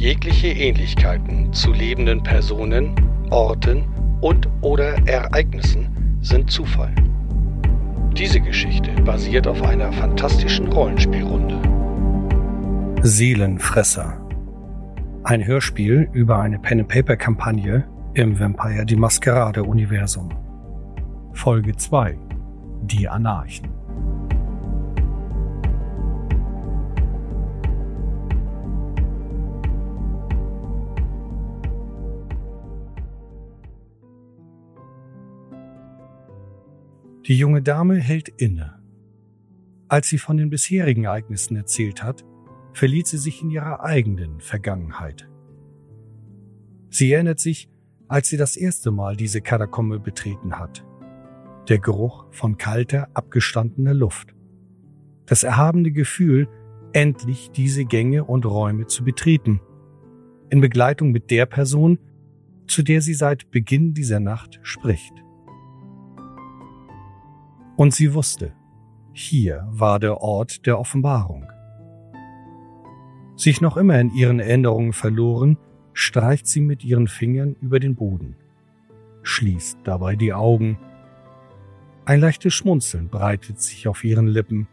Jegliche Ähnlichkeiten zu lebenden Personen, Orten und oder Ereignissen sind Zufall. Diese Geschichte basiert auf einer fantastischen Rollenspielrunde. Seelenfresser. Ein Hörspiel über eine Pen-and-Paper-Kampagne im Vampire die Maskerade-Universum. Folge 2. Die Anarchen. Die junge Dame hält inne. Als sie von den bisherigen Ereignissen erzählt hat, verliert sie sich in ihrer eigenen Vergangenheit. Sie erinnert sich, als sie das erste Mal diese Katakombe betreten hat. Der Geruch von kalter, abgestandener Luft. Das erhabene Gefühl, endlich diese Gänge und Räume zu betreten. In Begleitung mit der Person, zu der sie seit Beginn dieser Nacht spricht. Und sie wusste, hier war der Ort der Offenbarung. Sich noch immer in ihren Erinnerungen verloren, streicht sie mit ihren Fingern über den Boden, schließt dabei die Augen. Ein leichtes Schmunzeln breitet sich auf ihren Lippen.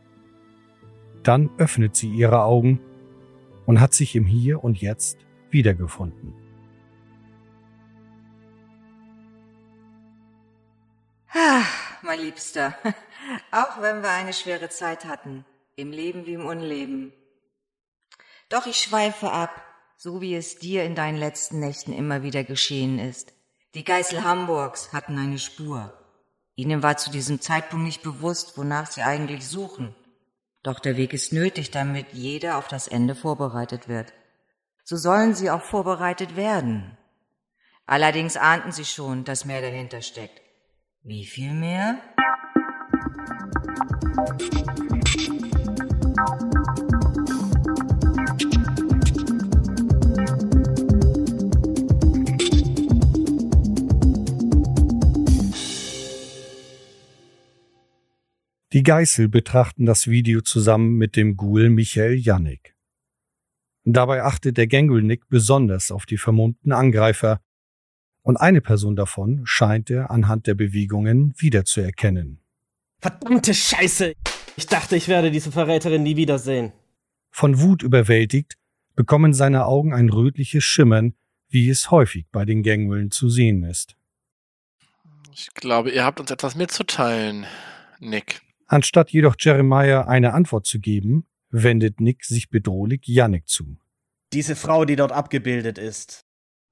Dann öffnet sie ihre Augen und hat sich im Hier und Jetzt wiedergefunden. Ah, mein Liebster, auch wenn wir eine schwere Zeit hatten, im Leben wie im Unleben. Doch ich schweife ab, so wie es dir in deinen letzten Nächten immer wieder geschehen ist. Die Geißel Hamburgs hatten eine Spur. Ihnen war zu diesem Zeitpunkt nicht bewusst, wonach sie eigentlich suchen. Doch der Weg ist nötig, damit jeder auf das Ende vorbereitet wird. So sollen sie auch vorbereitet werden. Allerdings ahnten sie schon, dass mehr dahinter steckt. Wie viel mehr? Die Geißel betrachten das Video zusammen mit dem Ghoul Michael Jannik. Dabei achtet der Gangulnik besonders auf die vermummten Angreifer, und eine Person davon scheint er anhand der Bewegungen wiederzuerkennen. Verdammte Scheiße! Ich dachte, ich werde diese Verräterin nie wiedersehen. Von Wut überwältigt, bekommen seine Augen ein rötliches Schimmern, wie es häufig bei den Gangwillen zu sehen ist. Ich glaube, ihr habt uns etwas mitzuteilen, Nick. Anstatt jedoch Jeremiah eine Antwort zu geben, wendet Nick sich bedrohlich Yannick zu. Diese Frau, die dort abgebildet ist,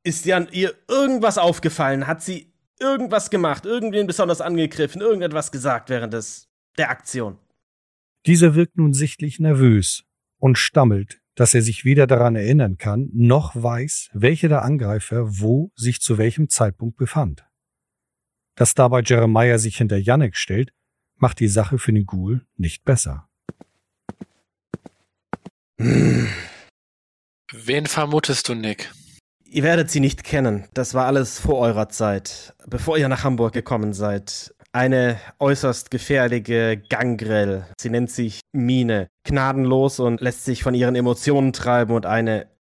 ist dir an ihr irgendwas aufgefallen? Hat sie irgendwas gemacht, irgendwen besonders angegriffen, irgendetwas gesagt während des, der Aktion? Dieser wirkt nun sichtlich nervös und stammelt, dass er sich weder daran erinnern kann, noch weiß, welcher der Angreifer wo sich zu welchem Zeitpunkt befand. Dass dabei Jeremiah sich hinter Yannick stellt, macht die Sache für den Ghoul nicht besser. Wen vermutest du, Nick? Ihr werdet sie nicht kennen. Das war alles vor eurer Zeit, bevor ihr nach Hamburg gekommen seid. Eine äußerst gefährliche Gangrel. Sie nennt sich Mine. Gnadenlos und lässt sich von ihren Emotionen treiben und eine.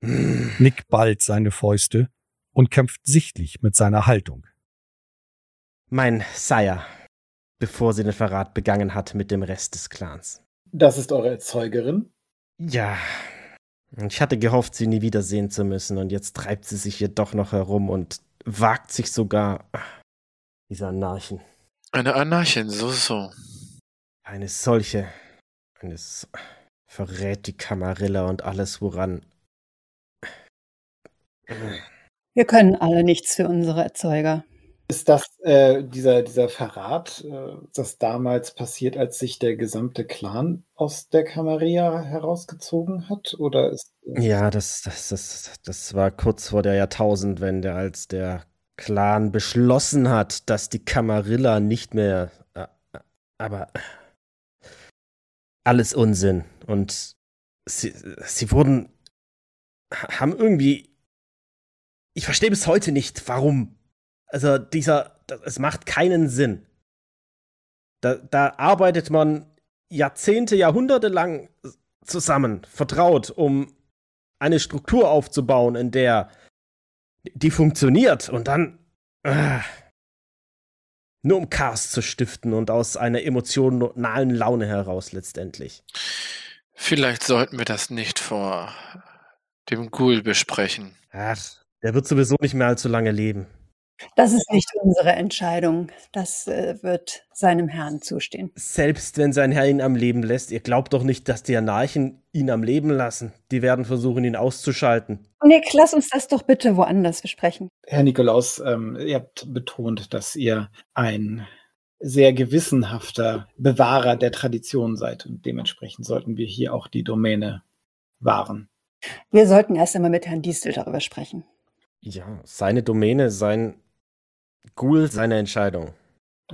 Nick ballt seine Fäuste und kämpft sichtlich mit seiner Haltung. Mein Sire, bevor sie den Verrat begangen hat mit dem Rest des Clans. Das ist eure Erzeugerin? Ja. Ich hatte gehofft, sie nie wiedersehen zu müssen, und jetzt treibt sie sich hier doch noch herum und wagt sich sogar. Diese Anarchen. Eine Anarchin, so, so. Eine solche. Eines verrät die Kamarilla und alles, woran. Wir können alle nichts für unsere Erzeuger. Ist das äh, dieser, dieser Verrat, äh, das damals passiert, als sich der gesamte Clan aus der Camarilla herausgezogen hat? Oder ist, äh ja, das, das, das, das war kurz vor der Jahrtausendwende, als der Clan beschlossen hat, dass die Camarilla nicht mehr. Äh, aber alles Unsinn. Und sie, sie wurden. haben irgendwie. Ich verstehe bis heute nicht, warum also dieser, es macht keinen Sinn. Da, da arbeitet man Jahrzehnte, Jahrhunderte lang zusammen, vertraut, um eine Struktur aufzubauen, in der die funktioniert und dann äh, nur um Chaos zu stiften und aus einer emotionalen Laune heraus letztendlich. Vielleicht sollten wir das nicht vor dem Ghoul besprechen. Ach, der wird sowieso nicht mehr allzu lange leben. Das ist nicht unsere Entscheidung. Das äh, wird seinem Herrn zustehen. Selbst wenn sein Herr ihn am Leben lässt, ihr glaubt doch nicht, dass die Anarchen ihn am Leben lassen. Die werden versuchen, ihn auszuschalten. Nick, lass uns das doch bitte woanders besprechen. Herr Nikolaus, ähm, ihr habt betont, dass ihr ein sehr gewissenhafter Bewahrer der Tradition seid. Und dementsprechend sollten wir hier auch die Domäne wahren. Wir sollten erst einmal mit Herrn Diestel darüber sprechen. Ja, seine Domäne, sein Ghoul, seine Entscheidung.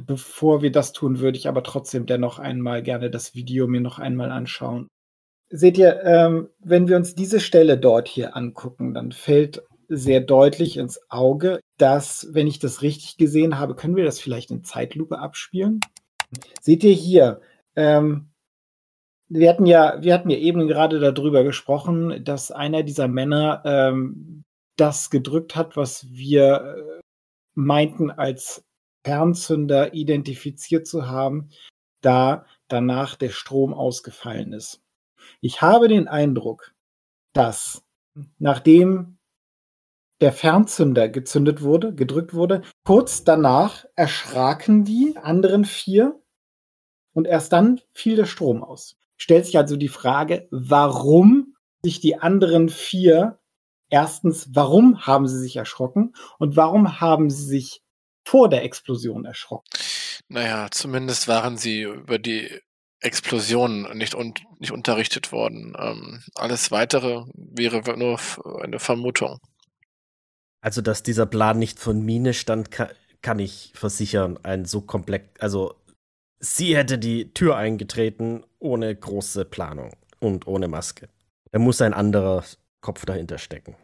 Bevor wir das tun, würde ich aber trotzdem dennoch einmal gerne das Video mir noch einmal anschauen. Seht ihr, ähm, wenn wir uns diese Stelle dort hier angucken, dann fällt sehr deutlich ins Auge, dass, wenn ich das richtig gesehen habe, können wir das vielleicht in Zeitlupe abspielen? Seht ihr hier, ähm, wir hatten ja, wir hatten ja eben gerade darüber gesprochen, dass einer dieser Männer ähm, das gedrückt hat, was wir äh, meinten als Fernzünder identifiziert zu haben, da danach der Strom ausgefallen ist. Ich habe den Eindruck, dass nachdem der Fernzünder gezündet wurde, gedrückt wurde, kurz danach erschraken die anderen vier und erst dann fiel der Strom aus. Stellt sich also die Frage, warum sich die anderen vier erstens, warum haben sie sich erschrocken und warum haben sie sich vor der Explosion erschrocken? Naja, zumindest waren sie über die Explosion nicht, un nicht unterrichtet worden. Ähm, alles weitere wäre nur eine Vermutung. Also, dass dieser Plan nicht von Mine stand, kann, kann ich versichern. Ein so komplex, also sie hätte die Tür eingetreten ohne große Planung und ohne Maske. Da muss ein anderer Kopf dahinter stecken.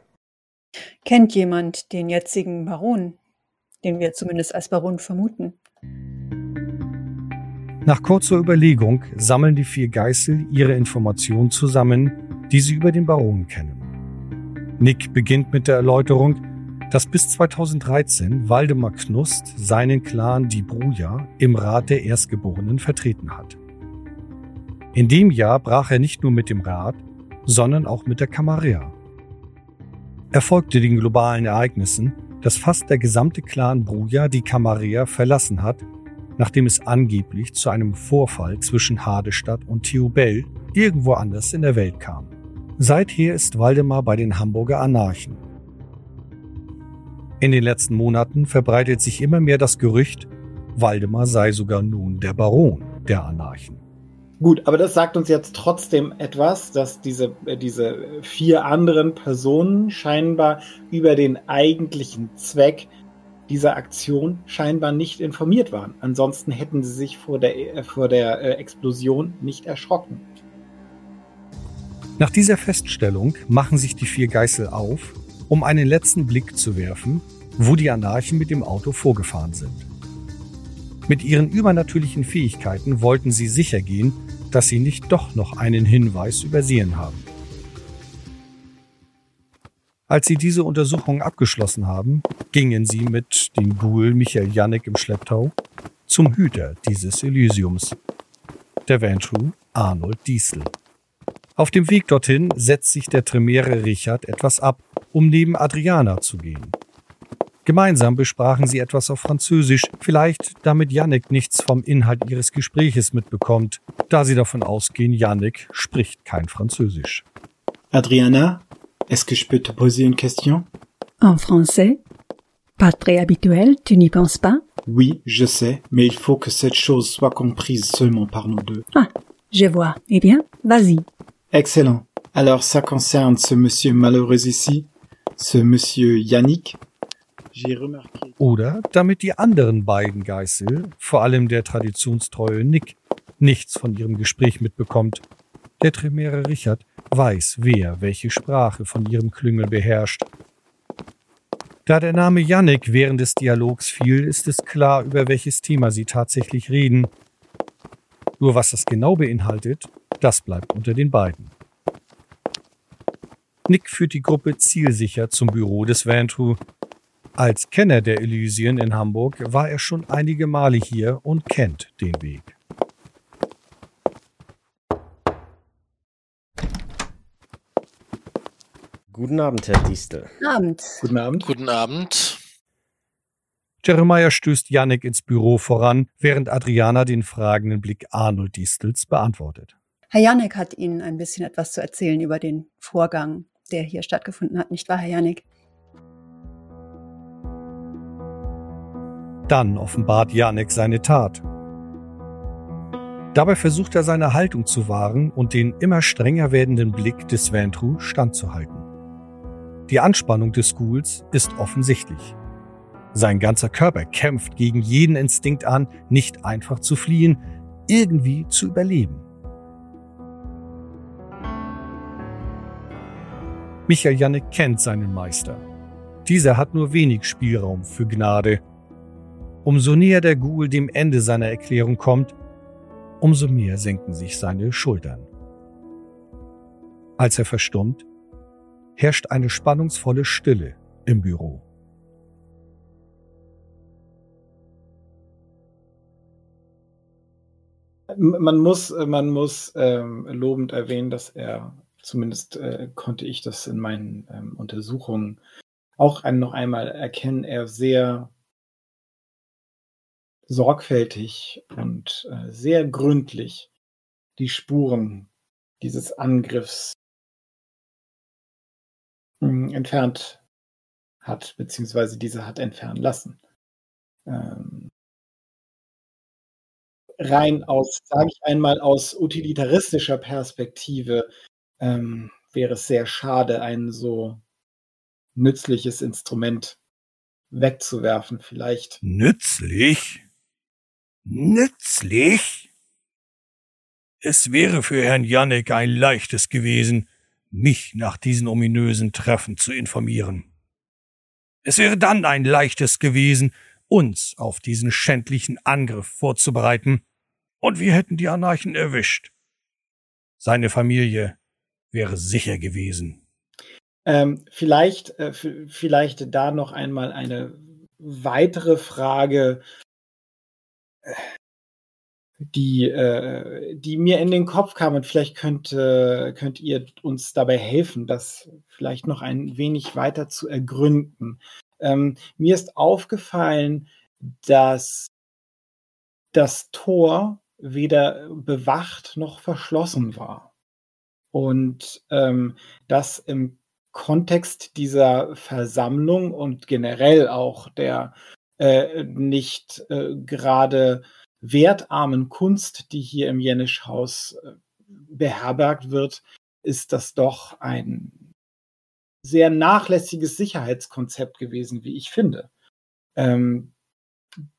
Kennt jemand den jetzigen Baron, den wir zumindest als Baron vermuten? Nach kurzer Überlegung sammeln die vier Geißel ihre Informationen zusammen, die sie über den Baron kennen. Nick beginnt mit der Erläuterung, dass bis 2013 Waldemar Knust seinen Clan die Bruja im Rat der Erstgeborenen vertreten hat. In dem Jahr brach er nicht nur mit dem Rat, sondern auch mit der Camarilla. Er folgte den globalen Ereignissen, dass fast der gesamte Clan Bruja die Camarilla verlassen hat, nachdem es angeblich zu einem Vorfall zwischen Hadestadt und Theobel irgendwo anders in der Welt kam. Seither ist Waldemar bei den Hamburger Anarchen. In den letzten Monaten verbreitet sich immer mehr das Gerücht, Waldemar sei sogar nun der Baron der Anarchen. Gut, aber das sagt uns jetzt trotzdem etwas, dass diese, äh, diese vier anderen Personen scheinbar über den eigentlichen Zweck dieser Aktion scheinbar nicht informiert waren. Ansonsten hätten sie sich vor der, äh, vor der äh, Explosion nicht erschrocken. Nach dieser Feststellung machen sich die vier Geißel auf, um einen letzten Blick zu werfen, wo die Anarchen mit dem Auto vorgefahren sind. Mit ihren übernatürlichen Fähigkeiten wollten sie sicher gehen, dass sie nicht doch noch einen Hinweis übersehen haben. Als sie diese Untersuchung abgeschlossen haben, gingen sie mit dem Ghoul Michael Janek im Schlepptau zum Hüter dieses Elysiums, der Ventru Arnold Diesel. Auf dem Weg dorthin setzt sich der Tremere Richard etwas ab, um neben Adriana zu gehen. Gemeinsam besprachen sie etwas auf Französisch, vielleicht damit Yannick nichts vom Inhalt ihres Gespräches mitbekommt, da sie davon ausgehen, Yannick spricht kein Französisch. Adriana, est-ce que je peux te poser une question? En français? Pas très habituel, tu n'y penses pas? Oui, je sais, mais il faut que cette chose soit comprise seulement par nous deux. Ah, je vois. Eh bien, vas-y. Excellent. Alors ça concerne ce monsieur malheureux ici, ce monsieur Yannick, oder damit die anderen beiden Geißel, vor allem der traditionstreue Nick, nichts von ihrem Gespräch mitbekommt. Der Tremere Richard weiß, wer welche Sprache von ihrem Klüngel beherrscht. Da der Name Yannick während des Dialogs fiel, ist es klar, über welches Thema sie tatsächlich reden. Nur was das genau beinhaltet, das bleibt unter den beiden. Nick führt die Gruppe zielsicher zum Büro des Vantru. Als Kenner der Elysien in Hamburg war er schon einige Male hier und kennt den Weg. Guten Abend, Herr Distel. Abend. Guten Abend. Guten Abend. Jeremiah stößt Yannick ins Büro voran, während Adriana den fragenden Blick Arnold Distels beantwortet. Herr Janek hat Ihnen ein bisschen etwas zu erzählen über den Vorgang, der hier stattgefunden hat, nicht wahr, Herr Janek? Dann offenbart Janek seine Tat. Dabei versucht er seine Haltung zu wahren und den immer strenger werdenden Blick des Vantru standzuhalten. Die Anspannung des Ghouls ist offensichtlich. Sein ganzer Körper kämpft gegen jeden Instinkt an, nicht einfach zu fliehen, irgendwie zu überleben. Michael Jannek kennt seinen Meister. Dieser hat nur wenig Spielraum für Gnade. Umso näher der Ghoul dem Ende seiner Erklärung kommt, umso mehr senken sich seine Schultern. Als er verstummt, herrscht eine spannungsvolle Stille im Büro. Man muss, man muss ähm, lobend erwähnen, dass er, zumindest äh, konnte ich das in meinen ähm, Untersuchungen auch noch einmal erkennen, er sehr sorgfältig und äh, sehr gründlich die Spuren dieses Angriffs mh, entfernt hat, beziehungsweise diese hat entfernen lassen. Ähm, rein aus, sage ich einmal, aus utilitaristischer Perspektive ähm, wäre es sehr schade, ein so nützliches Instrument wegzuwerfen. Vielleicht. Nützlich? Nützlich? Es wäre für Herrn Jannek ein leichtes gewesen, mich nach diesen ominösen Treffen zu informieren. Es wäre dann ein leichtes gewesen, uns auf diesen schändlichen Angriff vorzubereiten, und wir hätten die Anarchen erwischt. Seine Familie wäre sicher gewesen. Ähm, vielleicht, äh, vielleicht da noch einmal eine weitere Frage, die, äh, die mir in den Kopf kam und vielleicht könnt, äh, könnt ihr uns dabei helfen, das vielleicht noch ein wenig weiter zu ergründen. Ähm, mir ist aufgefallen, dass das Tor weder bewacht noch verschlossen war. Und ähm, das im Kontext dieser Versammlung und generell auch der äh, nicht äh, gerade wertarmen Kunst, die hier im Jenisch-Haus äh, beherbergt wird, ist das doch ein sehr nachlässiges Sicherheitskonzept gewesen, wie ich finde. Ähm,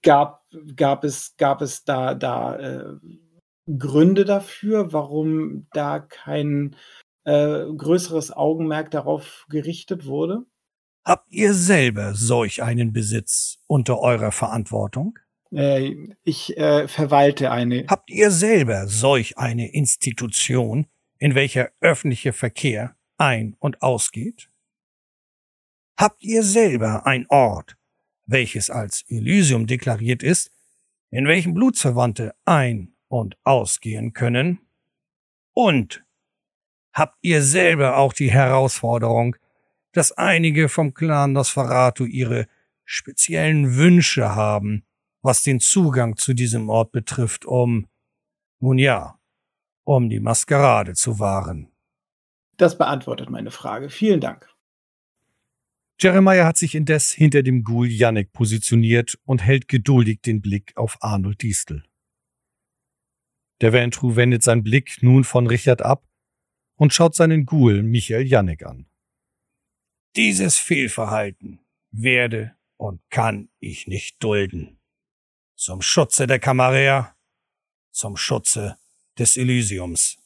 gab, gab, es, gab es da, da äh, Gründe dafür, warum da kein äh, größeres Augenmerk darauf gerichtet wurde? Habt ihr selber solch einen Besitz unter eurer Verantwortung? Äh, ich äh, verwalte eine. Habt ihr selber solch eine Institution, in welcher öffentlicher Verkehr ein- und ausgeht? Habt ihr selber ein Ort, welches als Elysium deklariert ist, in welchem Blutsverwandte ein- und ausgehen können? Und habt ihr selber auch die Herausforderung, dass einige vom Clan Nosferatu ihre speziellen Wünsche haben, was den Zugang zu diesem Ort betrifft, um, nun ja, um die Maskerade zu wahren. Das beantwortet meine Frage. Vielen Dank. Jeremiah hat sich indes hinter dem Ghoul Yannick positioniert und hält geduldig den Blick auf Arnold Distel. Der Ventru wendet seinen Blick nun von Richard ab und schaut seinen Ghoul Michael Yannick an. Dieses Fehlverhalten werde und kann ich nicht dulden. Zum Schutze der Camarilla, zum Schutze des Elysiums.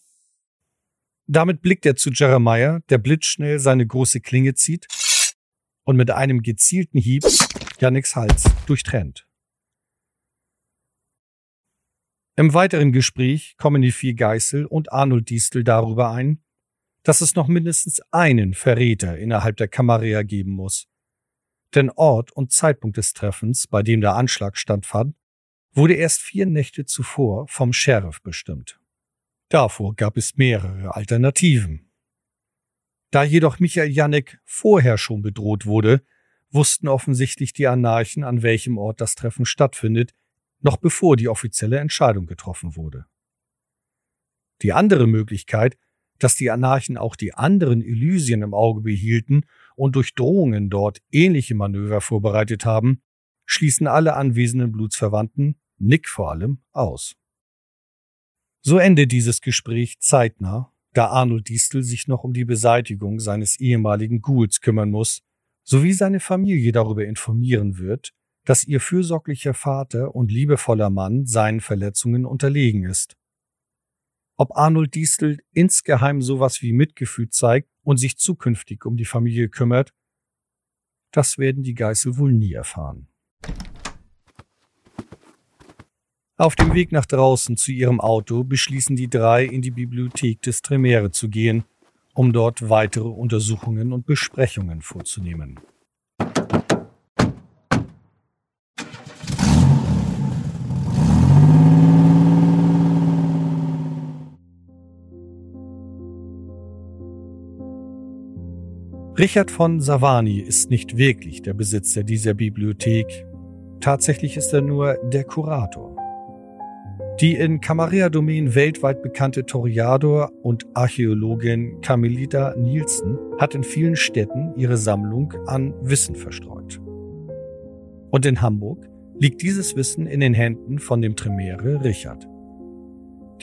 Damit blickt er zu Jeremiah, der blitzschnell seine große Klinge zieht und mit einem gezielten Hieb Yannicks Hals durchtrennt. Im weiteren Gespräch kommen die vier Geißel und Arnold Distel darüber ein, dass es noch mindestens einen Verräter innerhalb der Camarilla geben muss. Denn Ort und Zeitpunkt des Treffens, bei dem der Anschlag stattfand, wurde erst vier Nächte zuvor vom Sheriff bestimmt. Davor gab es mehrere Alternativen. Da jedoch Michael Janek vorher schon bedroht wurde, wussten offensichtlich die Anarchen, an welchem Ort das Treffen stattfindet, noch bevor die offizielle Entscheidung getroffen wurde. Die andere Möglichkeit, dass die Anarchen auch die anderen Elysien im Auge behielten und durch Drohungen dort ähnliche Manöver vorbereitet haben, schließen alle anwesenden Blutsverwandten, Nick vor allem, aus. So endet dieses Gespräch zeitnah, da Arnold Distel sich noch um die Beseitigung seines ehemaligen Ghouls kümmern muss, sowie seine Familie darüber informieren wird, dass ihr fürsorglicher Vater und liebevoller Mann seinen Verletzungen unterlegen ist. Ob Arnold Distel insgeheim sowas wie Mitgefühl zeigt und sich zukünftig um die Familie kümmert, das werden die Geißel wohl nie erfahren. Auf dem Weg nach draußen zu ihrem Auto beschließen die drei, in die Bibliothek des Tremere zu gehen, um dort weitere Untersuchungen und Besprechungen vorzunehmen. Richard von Savani ist nicht wirklich der Besitzer dieser Bibliothek. Tatsächlich ist er nur der Kurator. Die in Camarilla-Domain weltweit bekannte Toriador und Archäologin Carmelita Nielsen hat in vielen Städten ihre Sammlung an Wissen verstreut. Und in Hamburg liegt dieses Wissen in den Händen von dem Tremere Richard.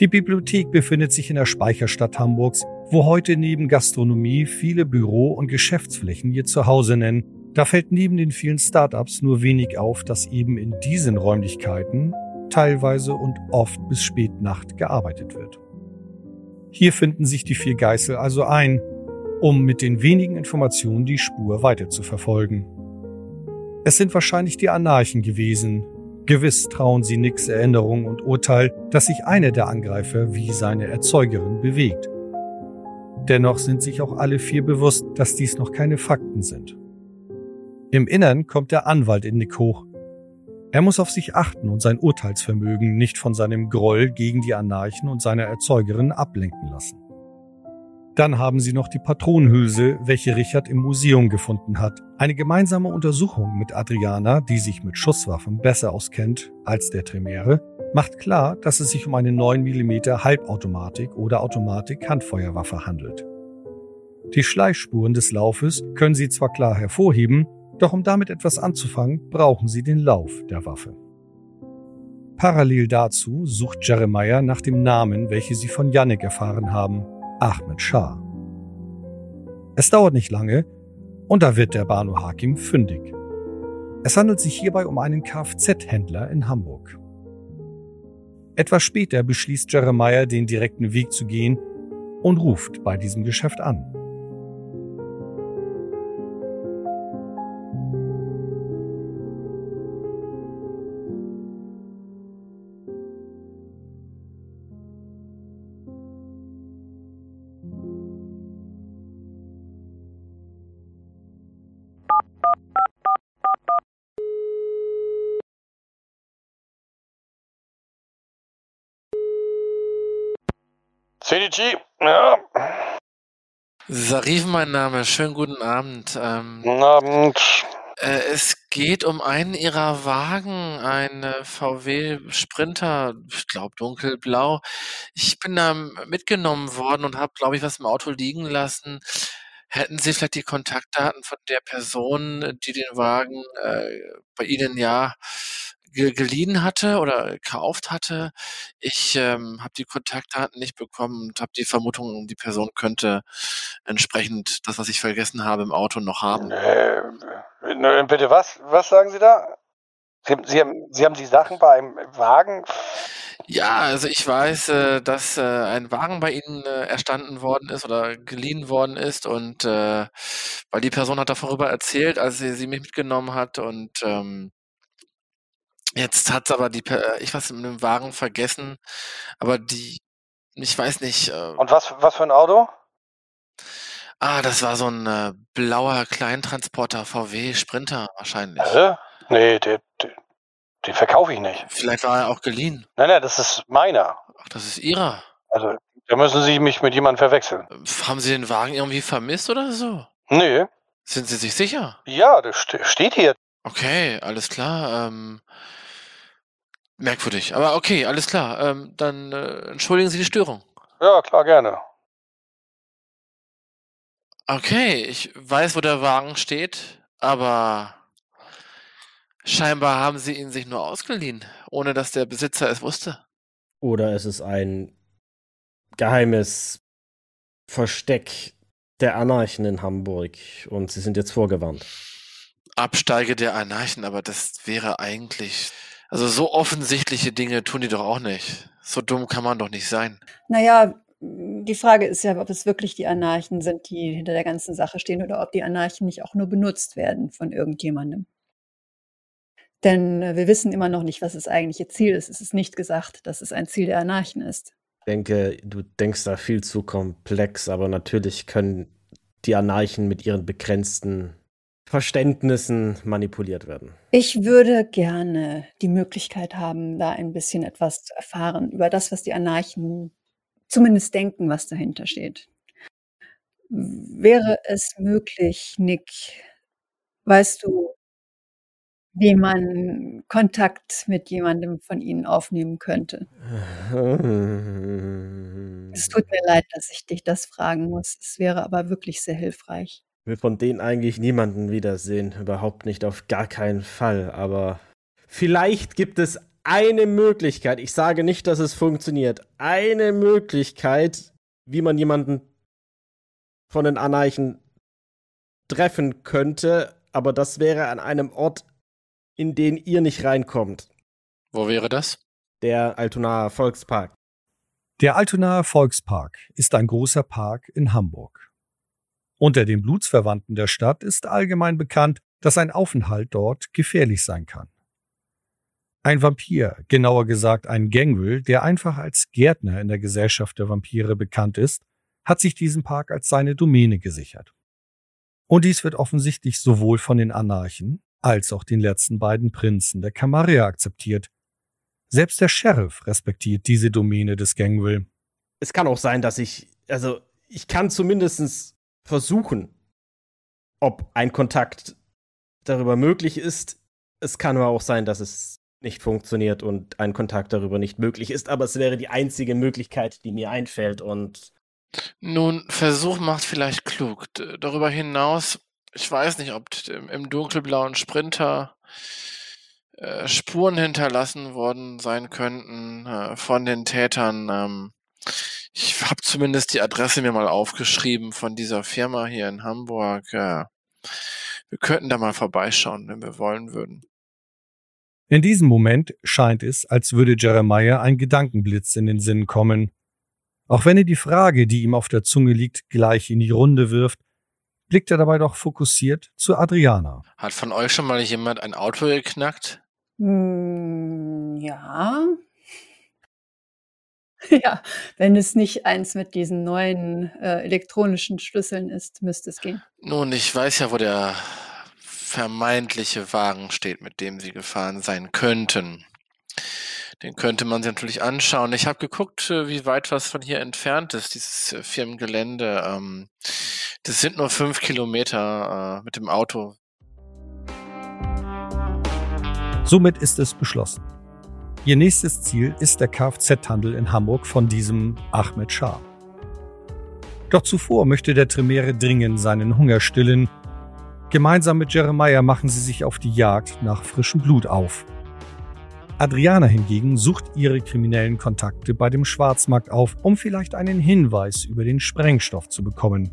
Die Bibliothek befindet sich in der Speicherstadt Hamburgs wo heute neben Gastronomie viele Büro- und Geschäftsflächen ihr Zuhause nennen. Da fällt neben den vielen Startups nur wenig auf, dass eben in diesen Räumlichkeiten teilweise und oft bis spät Nacht gearbeitet wird. Hier finden sich die vier Geißel also ein, um mit den wenigen Informationen die Spur weiter zu verfolgen. Es sind wahrscheinlich die Anarchen gewesen. Gewiss trauen sie nix Erinnerung und Urteil, dass sich einer der Angreifer wie seine Erzeugerin bewegt. Dennoch sind sich auch alle vier bewusst, dass dies noch keine Fakten sind. Im Innern kommt der Anwalt in Nick hoch. Er muss auf sich achten und sein Urteilsvermögen nicht von seinem Groll gegen die Anarchen und seiner Erzeugerin ablenken lassen. Dann haben sie noch die Patronenhülse, welche Richard im Museum gefunden hat. Eine gemeinsame Untersuchung mit Adriana, die sich mit Schusswaffen besser auskennt als der Tremere, macht klar, dass es sich um eine 9 mm Halbautomatik oder Automatik-Handfeuerwaffe handelt. Die Schleichspuren des Laufes können Sie zwar klar hervorheben, doch um damit etwas anzufangen, brauchen Sie den Lauf der Waffe. Parallel dazu sucht Jeremiah nach dem Namen, welche Sie von Yannick erfahren haben, Ahmed Shah. Es dauert nicht lange und da wird der Banu Hakim fündig. Es handelt sich hierbei um einen Kfz-Händler in Hamburg. Etwas später beschließt Jeremiah, den direkten Weg zu gehen und ruft bei diesem Geschäft an. CDG, ja. Sarif, mein Name. Schönen guten Abend. Ähm, Guten Abend. äh, es geht um einen Ihrer Wagen, ein VW Sprinter, ich glaube dunkelblau. Ich bin da mitgenommen worden und habe, glaube ich, was im Auto liegen lassen. Hätten Sie vielleicht die Kontaktdaten von der Person, die den Wagen äh, bei Ihnen ja ge geliehen hatte oder gekauft hatte. Ich, ähm, habe die Kontaktdaten nicht bekommen und habe die Vermutung, die Person könnte entsprechend das, was ich vergessen habe im Auto noch haben. Äh, bitte was? Was sagen Sie da? Sie, Sie, haben, Sie haben die Sachen bei einem Wagen? Ja, also ich weiß, äh, dass äh, ein Wagen bei Ihnen äh, erstanden worden ist oder geliehen worden ist und äh, weil die Person hat darüber erzählt, als sie, sie mich mitgenommen hat und ähm, Jetzt hat's aber die äh, ich was mit dem Wagen vergessen, aber die ich weiß nicht, äh Und was was für ein Auto? Ah, das war so ein äh, blauer Kleintransporter VW Sprinter wahrscheinlich. Hä? Nee, den, den, den verkaufe ich nicht. Vielleicht war er auch geliehen. Nein, nein, das ist meiner. Ach, das ist Ihrer. Also, da müssen Sie mich mit jemandem verwechseln. Haben Sie den Wagen irgendwie vermisst oder so? Nee. Sind Sie sich sicher? Ja, das st steht hier. Okay, alles klar. Ähm, merkwürdig. Aber okay, alles klar. Ähm, dann äh, entschuldigen Sie die Störung. Ja, klar, gerne. Okay, ich weiß, wo der Wagen steht, aber scheinbar haben Sie ihn sich nur ausgeliehen, ohne dass der Besitzer es wusste. Oder es ist ein geheimes Versteck der Anarchen in Hamburg und sie sind jetzt vorgewarnt. Absteige der Anarchen, aber das wäre eigentlich. Also so offensichtliche Dinge tun die doch auch nicht. So dumm kann man doch nicht sein. Naja, die Frage ist ja, ob es wirklich die Anarchen sind, die hinter der ganzen Sache stehen oder ob die Anarchen nicht auch nur benutzt werden von irgendjemandem. Denn äh, wir wissen immer noch nicht, was das eigentliche Ziel ist. Es ist nicht gesagt, dass es ein Ziel der Anarchen ist. Ich denke, du denkst da viel zu komplex, aber natürlich können die Anarchen mit ihren begrenzten Verständnissen manipuliert werden. Ich würde gerne die Möglichkeit haben, da ein bisschen etwas zu erfahren über das, was die Anarchen zumindest denken, was dahinter steht. Wäre es möglich, Nick, weißt du, wie man Kontakt mit jemandem von ihnen aufnehmen könnte? Es tut mir leid, dass ich dich das fragen muss. Es wäre aber wirklich sehr hilfreich. Will von denen eigentlich niemanden wiedersehen. Überhaupt nicht, auf gar keinen Fall. Aber vielleicht gibt es eine Möglichkeit. Ich sage nicht, dass es funktioniert. Eine Möglichkeit, wie man jemanden von den Anarchen treffen könnte. Aber das wäre an einem Ort, in den ihr nicht reinkommt. Wo wäre das? Der Altonaer Volkspark. Der Altonaer Volkspark ist ein großer Park in Hamburg. Unter den Blutsverwandten der Stadt ist allgemein bekannt, dass ein Aufenthalt dort gefährlich sein kann. Ein Vampir, genauer gesagt ein Gangrel, der einfach als Gärtner in der Gesellschaft der Vampire bekannt ist, hat sich diesen Park als seine Domäne gesichert. Und dies wird offensichtlich sowohl von den Anarchen als auch den letzten beiden Prinzen der Camarilla akzeptiert. Selbst der Sheriff respektiert diese Domäne des Gangrel. Es kann auch sein, dass ich, also ich kann zumindest versuchen, ob ein Kontakt darüber möglich ist. Es kann aber auch sein, dass es nicht funktioniert und ein Kontakt darüber nicht möglich ist, aber es wäre die einzige Möglichkeit, die mir einfällt und Nun, Versuch macht vielleicht klug. Darüber hinaus, ich weiß nicht, ob im im dunkelblauen Sprinter äh, Spuren hinterlassen worden sein könnten äh, von den Tätern. Ähm, ich habe zumindest die Adresse mir mal aufgeschrieben von dieser Firma hier in Hamburg. Wir könnten da mal vorbeischauen, wenn wir wollen würden. In diesem Moment scheint es, als würde Jeremiah ein Gedankenblitz in den Sinn kommen. Auch wenn er die Frage, die ihm auf der Zunge liegt, gleich in die Runde wirft, blickt er dabei doch fokussiert zu Adriana. Hat von euch schon mal jemand ein Auto geknackt? Hm, ja. Ja, wenn es nicht eins mit diesen neuen äh, elektronischen Schlüsseln ist, müsste es gehen. Nun, ich weiß ja, wo der vermeintliche Wagen steht, mit dem sie gefahren sein könnten. Den könnte man sich natürlich anschauen. Ich habe geguckt, äh, wie weit was von hier entfernt ist, dieses äh, Firmengelände. Ähm, das sind nur fünf Kilometer äh, mit dem Auto. Somit ist es beschlossen. Ihr nächstes Ziel ist der Kfz-Handel in Hamburg von diesem Ahmed Schah. Doch zuvor möchte der Tremere dringend seinen Hunger stillen. Gemeinsam mit Jeremiah machen sie sich auf die Jagd nach frischem Blut auf. Adriana hingegen sucht ihre kriminellen Kontakte bei dem Schwarzmarkt auf, um vielleicht einen Hinweis über den Sprengstoff zu bekommen.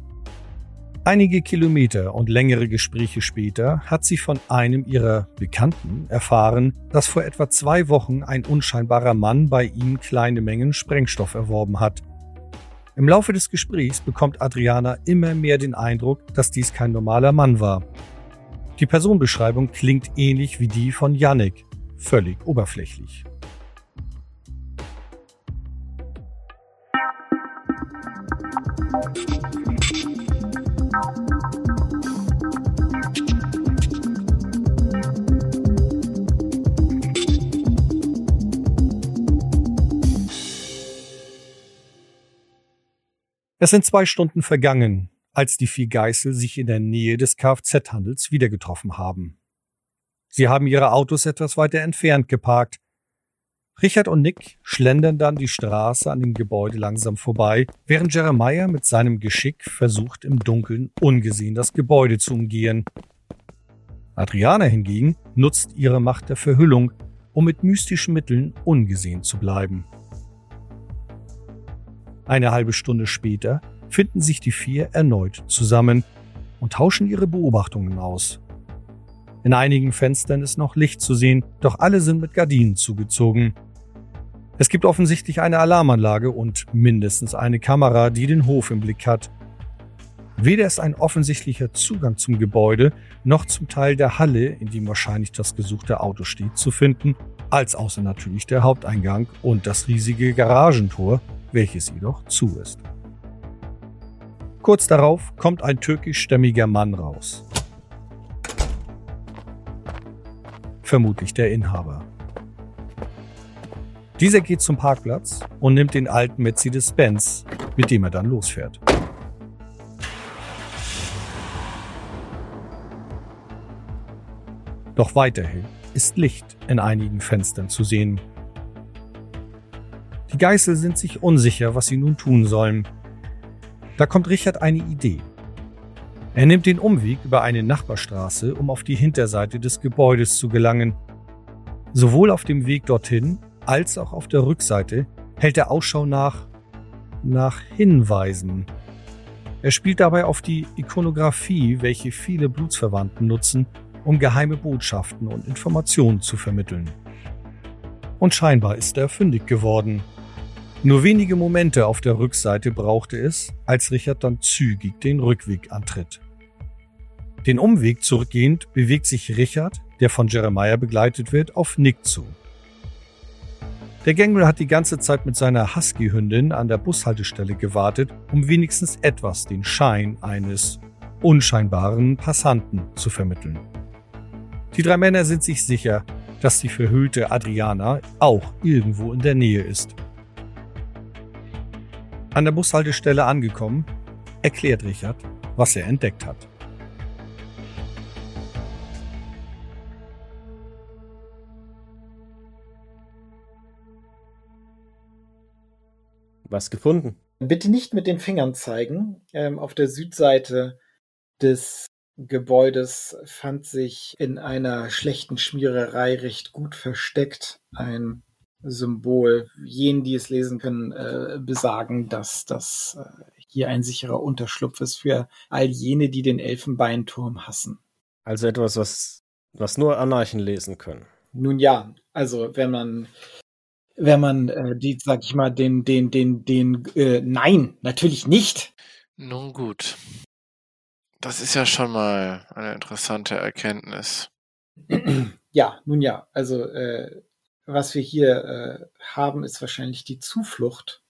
Einige Kilometer und längere Gespräche später hat sie von einem ihrer Bekannten erfahren, dass vor etwa zwei Wochen ein unscheinbarer Mann bei ihm kleine Mengen Sprengstoff erworben hat. Im Laufe des Gesprächs bekommt Adriana immer mehr den Eindruck, dass dies kein normaler Mann war. Die Personenbeschreibung klingt ähnlich wie die von Yannick, völlig oberflächlich. Es sind zwei Stunden vergangen, als die vier Geißel sich in der Nähe des Kfz-Handels wieder getroffen haben. Sie haben ihre Autos etwas weiter entfernt geparkt. Richard und Nick schlendern dann die Straße an dem Gebäude langsam vorbei, während Jeremiah mit seinem Geschick versucht, im Dunkeln ungesehen das Gebäude zu umgehen. Adriana hingegen nutzt ihre Macht der Verhüllung, um mit mystischen Mitteln ungesehen zu bleiben. Eine halbe Stunde später finden sich die vier erneut zusammen und tauschen ihre Beobachtungen aus. In einigen Fenstern ist noch Licht zu sehen, doch alle sind mit Gardinen zugezogen. Es gibt offensichtlich eine Alarmanlage und mindestens eine Kamera, die den Hof im Blick hat. Weder ist ein offensichtlicher Zugang zum Gebäude noch zum Teil der Halle, in dem wahrscheinlich das gesuchte Auto steht, zu finden, als außer natürlich der Haupteingang und das riesige Garagentor, welches jedoch zu ist. Kurz darauf kommt ein türkischstämmiger Mann raus. Vermutlich der Inhaber. Dieser geht zum Parkplatz und nimmt den alten Mercedes-Benz, mit dem er dann losfährt. Doch weiterhin ist Licht in einigen Fenstern zu sehen. Die Geißel sind sich unsicher, was sie nun tun sollen. Da kommt Richard eine Idee. Er nimmt den Umweg über eine Nachbarstraße, um auf die Hinterseite des Gebäudes zu gelangen. Sowohl auf dem Weg dorthin als auch auf der Rückseite hält er Ausschau nach nach Hinweisen. Er spielt dabei auf die Ikonografie, welche viele Blutsverwandten nutzen, um geheime Botschaften und Informationen zu vermitteln. Und scheinbar ist er fündig geworden. Nur wenige Momente auf der Rückseite brauchte es, als Richard dann zügig den Rückweg antritt. Den Umweg zurückgehend bewegt sich Richard, der von Jeremiah begleitet wird, auf Nick zu. Der Gangrel hat die ganze Zeit mit seiner Husky-Hündin an der Bushaltestelle gewartet, um wenigstens etwas den Schein eines unscheinbaren Passanten zu vermitteln. Die drei Männer sind sich sicher, dass die verhüllte Adriana auch irgendwo in der Nähe ist. An der Bushaltestelle angekommen, erklärt Richard, was er entdeckt hat. Was gefunden? Bitte nicht mit den Fingern zeigen. Ähm, auf der Südseite des Gebäudes fand sich in einer schlechten Schmiererei recht gut versteckt ein Symbol. Jenen, die es lesen können, äh, besagen, dass das äh, hier ein sicherer Unterschlupf ist für all jene, die den Elfenbeinturm hassen. Also etwas, was, was nur Anarchen lesen können. Nun ja, also wenn man wenn man äh, die, sag ich mal, den, den, den, den, äh, nein, natürlich nicht. Nun gut. Das ist ja schon mal eine interessante Erkenntnis. Ja, nun ja, also äh, was wir hier äh, haben, ist wahrscheinlich die Zuflucht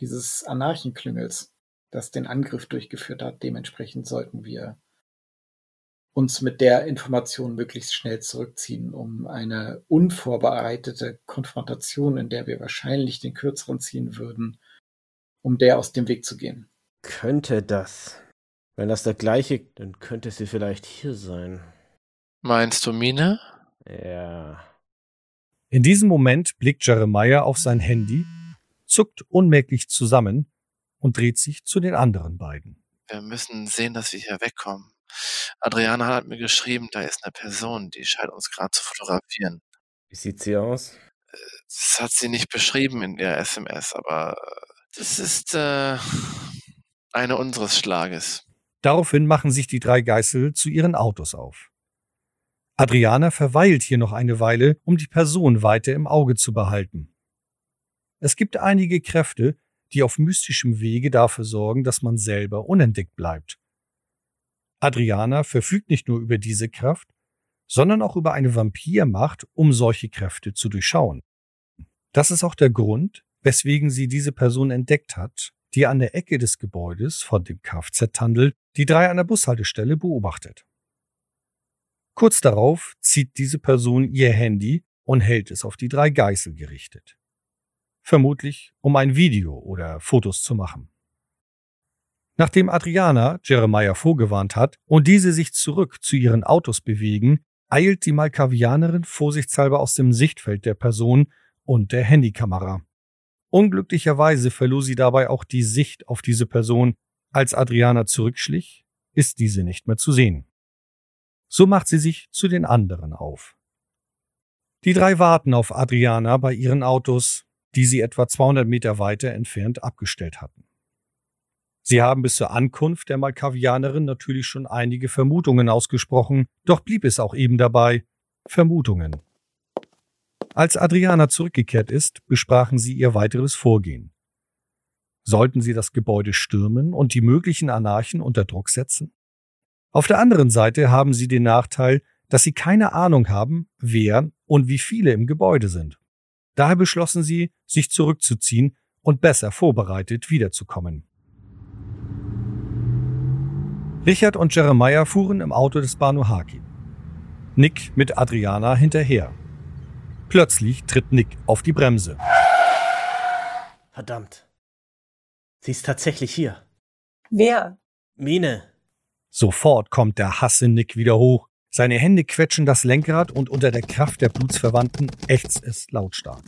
dieses Anarchenklüngels, das den Angriff durchgeführt hat. Dementsprechend sollten wir uns mit der Information möglichst schnell zurückziehen, um eine unvorbereitete Konfrontation, in der wir wahrscheinlich den kürzeren ziehen würden, um der aus dem Weg zu gehen. Könnte das wenn das der gleiche, dann könnte sie vielleicht hier sein. Meinst du Mine? Ja. In diesem Moment blickt Jeremiah auf sein Handy, zuckt unmerklich zusammen und dreht sich zu den anderen beiden. Wir müssen sehen, dass wir hier wegkommen. Adriana hat mir geschrieben, da ist eine Person, die scheint uns gerade zu fotografieren. Wie sieht sie aus? Das hat sie nicht beschrieben in der SMS, aber das ist äh, eine unseres Schlages. Daraufhin machen sich die drei Geißel zu ihren Autos auf. Adriana verweilt hier noch eine Weile, um die Person weiter im Auge zu behalten. Es gibt einige Kräfte, die auf mystischem Wege dafür sorgen, dass man selber unentdeckt bleibt. Adriana verfügt nicht nur über diese Kraft, sondern auch über eine Vampirmacht, um solche Kräfte zu durchschauen. Das ist auch der Grund, weswegen sie diese Person entdeckt hat die an der Ecke des Gebäudes von dem Kfz-Handel die drei an der Bushaltestelle beobachtet. Kurz darauf zieht diese Person ihr Handy und hält es auf die drei Geißel gerichtet. Vermutlich, um ein Video oder Fotos zu machen. Nachdem Adriana Jeremiah vorgewarnt hat und diese sich zurück zu ihren Autos bewegen, eilt die Malkavianerin vorsichtshalber aus dem Sichtfeld der Person und der Handykamera. Unglücklicherweise verlor sie dabei auch die Sicht auf diese Person. Als Adriana zurückschlich, ist diese nicht mehr zu sehen. So macht sie sich zu den anderen auf. Die drei warten auf Adriana bei ihren Autos, die sie etwa 200 Meter weiter entfernt abgestellt hatten. Sie haben bis zur Ankunft der Malkavianerin natürlich schon einige Vermutungen ausgesprochen, doch blieb es auch eben dabei Vermutungen. Als Adriana zurückgekehrt ist, besprachen sie ihr weiteres Vorgehen. Sollten sie das Gebäude stürmen und die möglichen Anarchen unter Druck setzen? Auf der anderen Seite haben sie den Nachteil, dass sie keine Ahnung haben, wer und wie viele im Gebäude sind. Daher beschlossen sie, sich zurückzuziehen und besser vorbereitet wiederzukommen. Richard und Jeremiah fuhren im Auto des Banu Haki. Nick mit Adriana hinterher. Plötzlich tritt Nick auf die Bremse. Verdammt. Sie ist tatsächlich hier. Wer? Mine. Sofort kommt der Hass in Nick wieder hoch. Seine Hände quetschen das Lenkrad und unter der Kraft der Blutsverwandten ächzt es lautstark.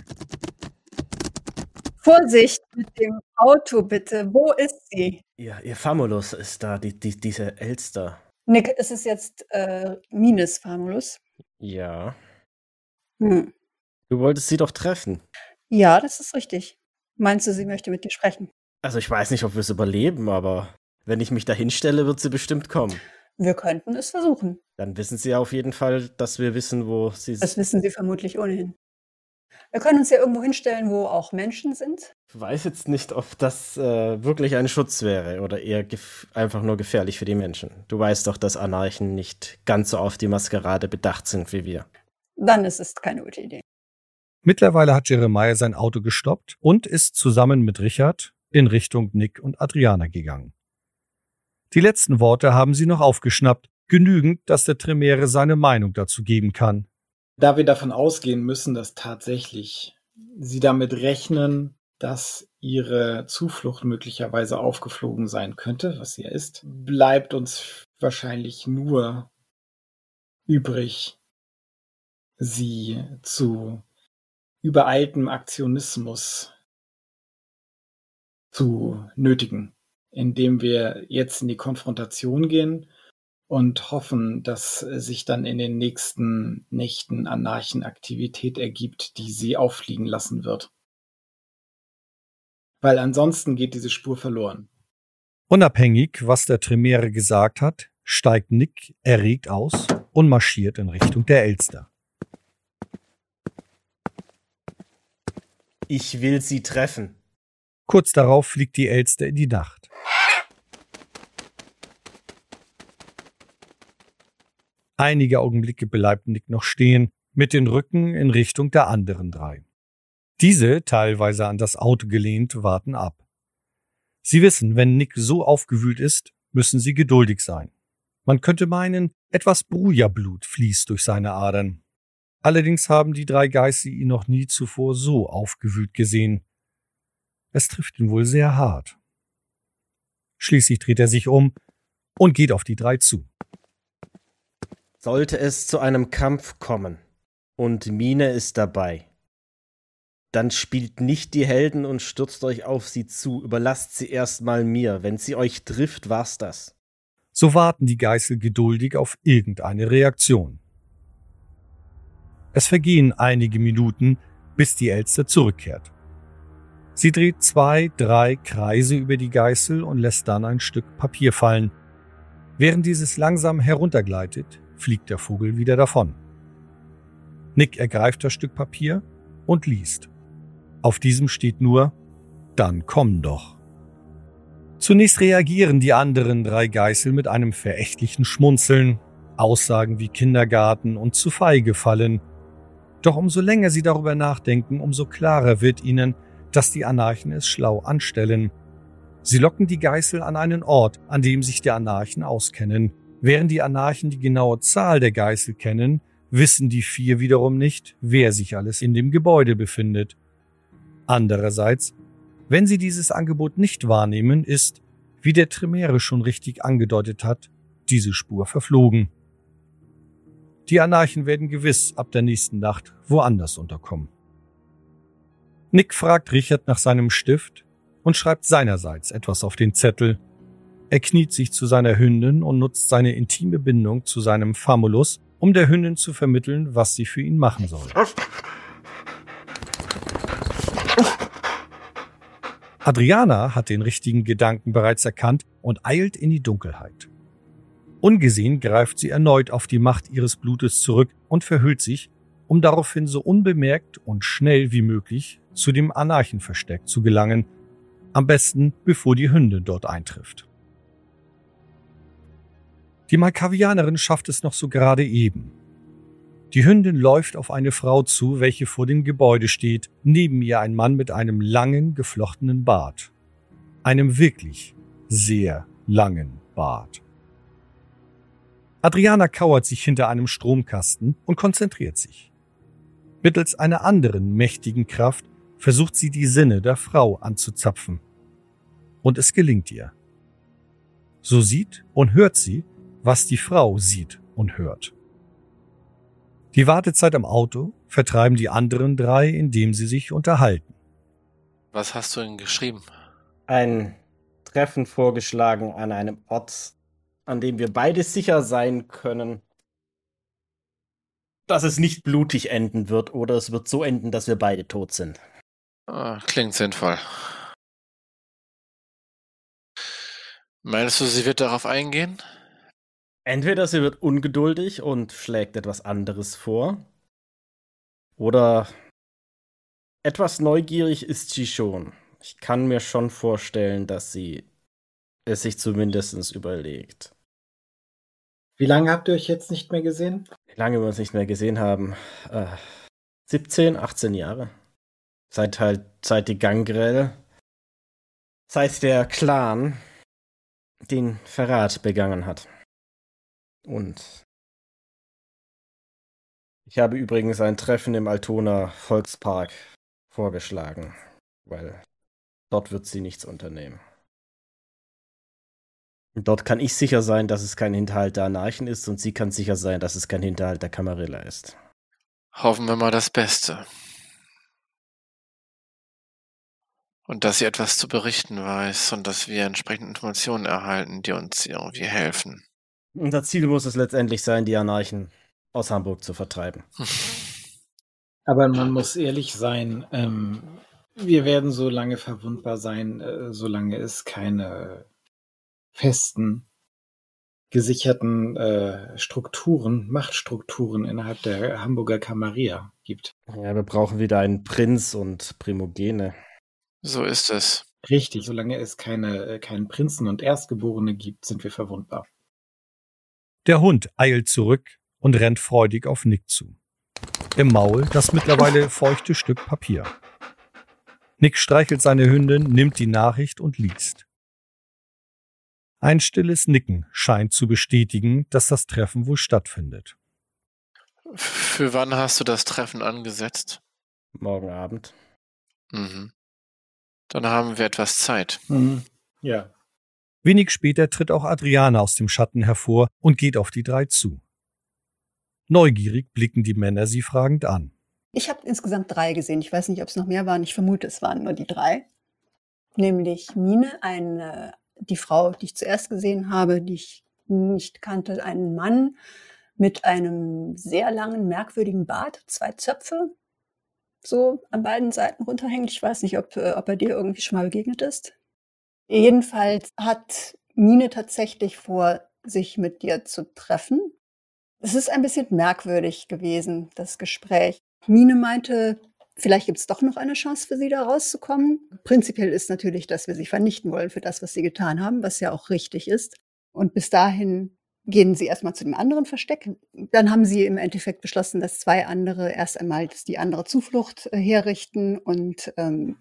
Vorsicht mit dem Auto bitte. Wo ist sie? Ihr, ihr Famulus ist da, die, die, diese Elster. Nick, ist es jetzt äh, Mines Famulus? Ja. Hm. Du wolltest sie doch treffen. Ja, das ist richtig. Meinst du, sie möchte mit dir sprechen? Also ich weiß nicht, ob wir es überleben, aber wenn ich mich da hinstelle, wird sie bestimmt kommen. Wir könnten es versuchen. Dann wissen sie auf jeden Fall, dass wir wissen, wo sie Das wissen sie vermutlich ohnehin. Wir können uns ja irgendwo hinstellen, wo auch Menschen sind. Ich weiß jetzt nicht, ob das äh, wirklich ein Schutz wäre oder eher einfach nur gefährlich für die Menschen. Du weißt doch, dass Anarchen nicht ganz so auf die Maskerade bedacht sind wie wir. Dann ist es keine gute Idee. Mittlerweile hat Jeremiah sein Auto gestoppt und ist zusammen mit Richard in Richtung Nick und Adriana gegangen. Die letzten Worte haben sie noch aufgeschnappt, genügend, dass der Tremere seine Meinung dazu geben kann. Da wir davon ausgehen müssen, dass tatsächlich sie damit rechnen, dass ihre Zuflucht möglicherweise aufgeflogen sein könnte, was sie ist, bleibt uns wahrscheinlich nur übrig, sie zu übereiltem Aktionismus zu nötigen, indem wir jetzt in die Konfrontation gehen und hoffen, dass sich dann in den nächsten Nächten Anarchenaktivität ergibt, die sie auffliegen lassen wird. Weil ansonsten geht diese Spur verloren. Unabhängig, was der Tremere gesagt hat, steigt Nick erregt aus und marschiert in Richtung der Elster. Ich will sie treffen. Kurz darauf fliegt die Elster in die Nacht. Einige Augenblicke bleibt Nick noch stehen, mit den Rücken in Richtung der anderen drei. Diese, teilweise an das Auto gelehnt, warten ab. Sie wissen, wenn Nick so aufgewühlt ist, müssen sie geduldig sein. Man könnte meinen, etwas Bruja-Blut fließt durch seine Adern. Allerdings haben die drei Geister ihn noch nie zuvor so aufgewühlt gesehen. Es trifft ihn wohl sehr hart. Schließlich dreht er sich um und geht auf die drei zu. Sollte es zu einem Kampf kommen und Mine ist dabei, dann spielt nicht die Helden und stürzt euch auf sie zu, überlasst sie erstmal mir. Wenn sie euch trifft, war's das. So warten die Geißel geduldig auf irgendeine Reaktion. Es vergehen einige Minuten, bis die Elster zurückkehrt. Sie dreht zwei, drei Kreise über die Geißel und lässt dann ein Stück Papier fallen. Während dieses langsam heruntergleitet, fliegt der Vogel wieder davon. Nick ergreift das Stück Papier und liest. Auf diesem steht nur, dann komm doch. Zunächst reagieren die anderen drei Geißel mit einem verächtlichen Schmunzeln, Aussagen wie Kindergarten und zu feige fallen. Doch umso länger sie darüber nachdenken, umso klarer wird ihnen, dass die Anarchen es schlau anstellen. Sie locken die Geißel an einen Ort, an dem sich die Anarchen auskennen. Während die Anarchen die genaue Zahl der Geißel kennen, wissen die vier wiederum nicht, wer sich alles in dem Gebäude befindet. Andererseits, wenn sie dieses Angebot nicht wahrnehmen, ist, wie der Tremere schon richtig angedeutet hat, diese Spur verflogen. Die Anarchen werden gewiss ab der nächsten Nacht woanders unterkommen. Nick fragt Richard nach seinem Stift und schreibt seinerseits etwas auf den Zettel. Er kniet sich zu seiner Hündin und nutzt seine intime Bindung zu seinem Famulus, um der Hündin zu vermitteln, was sie für ihn machen soll. Adriana hat den richtigen Gedanken bereits erkannt und eilt in die Dunkelheit. Ungesehen greift sie erneut auf die Macht ihres Blutes zurück und verhüllt sich, um daraufhin so unbemerkt und schnell wie möglich zu dem Anarchenversteck zu gelangen, am besten bevor die Hündin dort eintrifft. Die Malkavianerin schafft es noch so gerade eben. Die Hündin läuft auf eine Frau zu, welche vor dem Gebäude steht, neben ihr ein Mann mit einem langen, geflochtenen Bart. Einem wirklich sehr langen Bart. Adriana kauert sich hinter einem Stromkasten und konzentriert sich. Mittels einer anderen mächtigen Kraft versucht sie die Sinne der Frau anzuzapfen. Und es gelingt ihr. So sieht und hört sie, was die Frau sieht und hört. Die Wartezeit am Auto vertreiben die anderen drei, indem sie sich unterhalten. Was hast du denn geschrieben? Ein Treffen vorgeschlagen an einem Ort, an dem wir beide sicher sein können, dass es nicht blutig enden wird oder es wird so enden, dass wir beide tot sind. Ah, klingt sinnvoll. Meinst du, sie wird darauf eingehen? Entweder sie wird ungeduldig und schlägt etwas anderes vor, oder etwas neugierig ist sie schon. Ich kann mir schon vorstellen, dass sie es sich zumindest überlegt. Wie lange habt ihr euch jetzt nicht mehr gesehen? Wie lange wir uns nicht mehr gesehen haben? Äh, 17, 18 Jahre. Seit halt, seit die Gangrel, seit der Clan den Verrat begangen hat. Und ich habe übrigens ein Treffen im Altona Volkspark vorgeschlagen, weil dort wird sie nichts unternehmen. Dort kann ich sicher sein, dass es kein Hinterhalt der Anarchen ist und sie kann sicher sein, dass es kein Hinterhalt der Kamarilla ist. Hoffen wir mal das Beste. Und dass sie etwas zu berichten weiß und dass wir entsprechende Informationen erhalten, die uns irgendwie helfen. Unser Ziel muss es letztendlich sein, die Anarchen aus Hamburg zu vertreiben. Aber man muss ehrlich sein, ähm, wir werden so lange verwundbar sein, äh, solange es keine festen, gesicherten äh, Strukturen, Machtstrukturen innerhalb der Hamburger Kammeria gibt. Ja, wir brauchen wieder einen Prinz und Primogene. So ist es. Richtig, solange es keine, äh, keinen Prinzen und Erstgeborene gibt, sind wir verwundbar. Der Hund eilt zurück und rennt freudig auf Nick zu. Im Maul das mittlerweile feuchte Stück Papier. Nick streichelt seine Hündin, nimmt die Nachricht und liest. Ein stilles Nicken scheint zu bestätigen, dass das Treffen wohl stattfindet. Für wann hast du das Treffen angesetzt? Morgen Abend. Mhm. Dann haben wir etwas Zeit. Mhm. Ja. Wenig später tritt auch Adriana aus dem Schatten hervor und geht auf die drei zu. Neugierig blicken die Männer sie fragend an. Ich habe insgesamt drei gesehen. Ich weiß nicht, ob es noch mehr waren. Ich vermute, es waren nur die drei. Nämlich Mine, eine, die Frau, die ich zuerst gesehen habe, die ich nicht kannte, einen Mann mit einem sehr langen, merkwürdigen Bart, zwei Zöpfe, so an beiden Seiten runterhängt. Ich weiß nicht, ob, ob er dir irgendwie schon mal begegnet ist. Jedenfalls hat Mine tatsächlich vor, sich mit dir zu treffen. Es ist ein bisschen merkwürdig gewesen, das Gespräch. Mine meinte, vielleicht gibt es doch noch eine Chance für sie, da rauszukommen. Prinzipiell ist natürlich, dass wir sie vernichten wollen für das, was sie getan haben, was ja auch richtig ist. Und bis dahin gehen sie erstmal zu dem anderen Versteck. Dann haben sie im Endeffekt beschlossen, dass zwei andere erst einmal die andere Zuflucht äh, herrichten und ähm,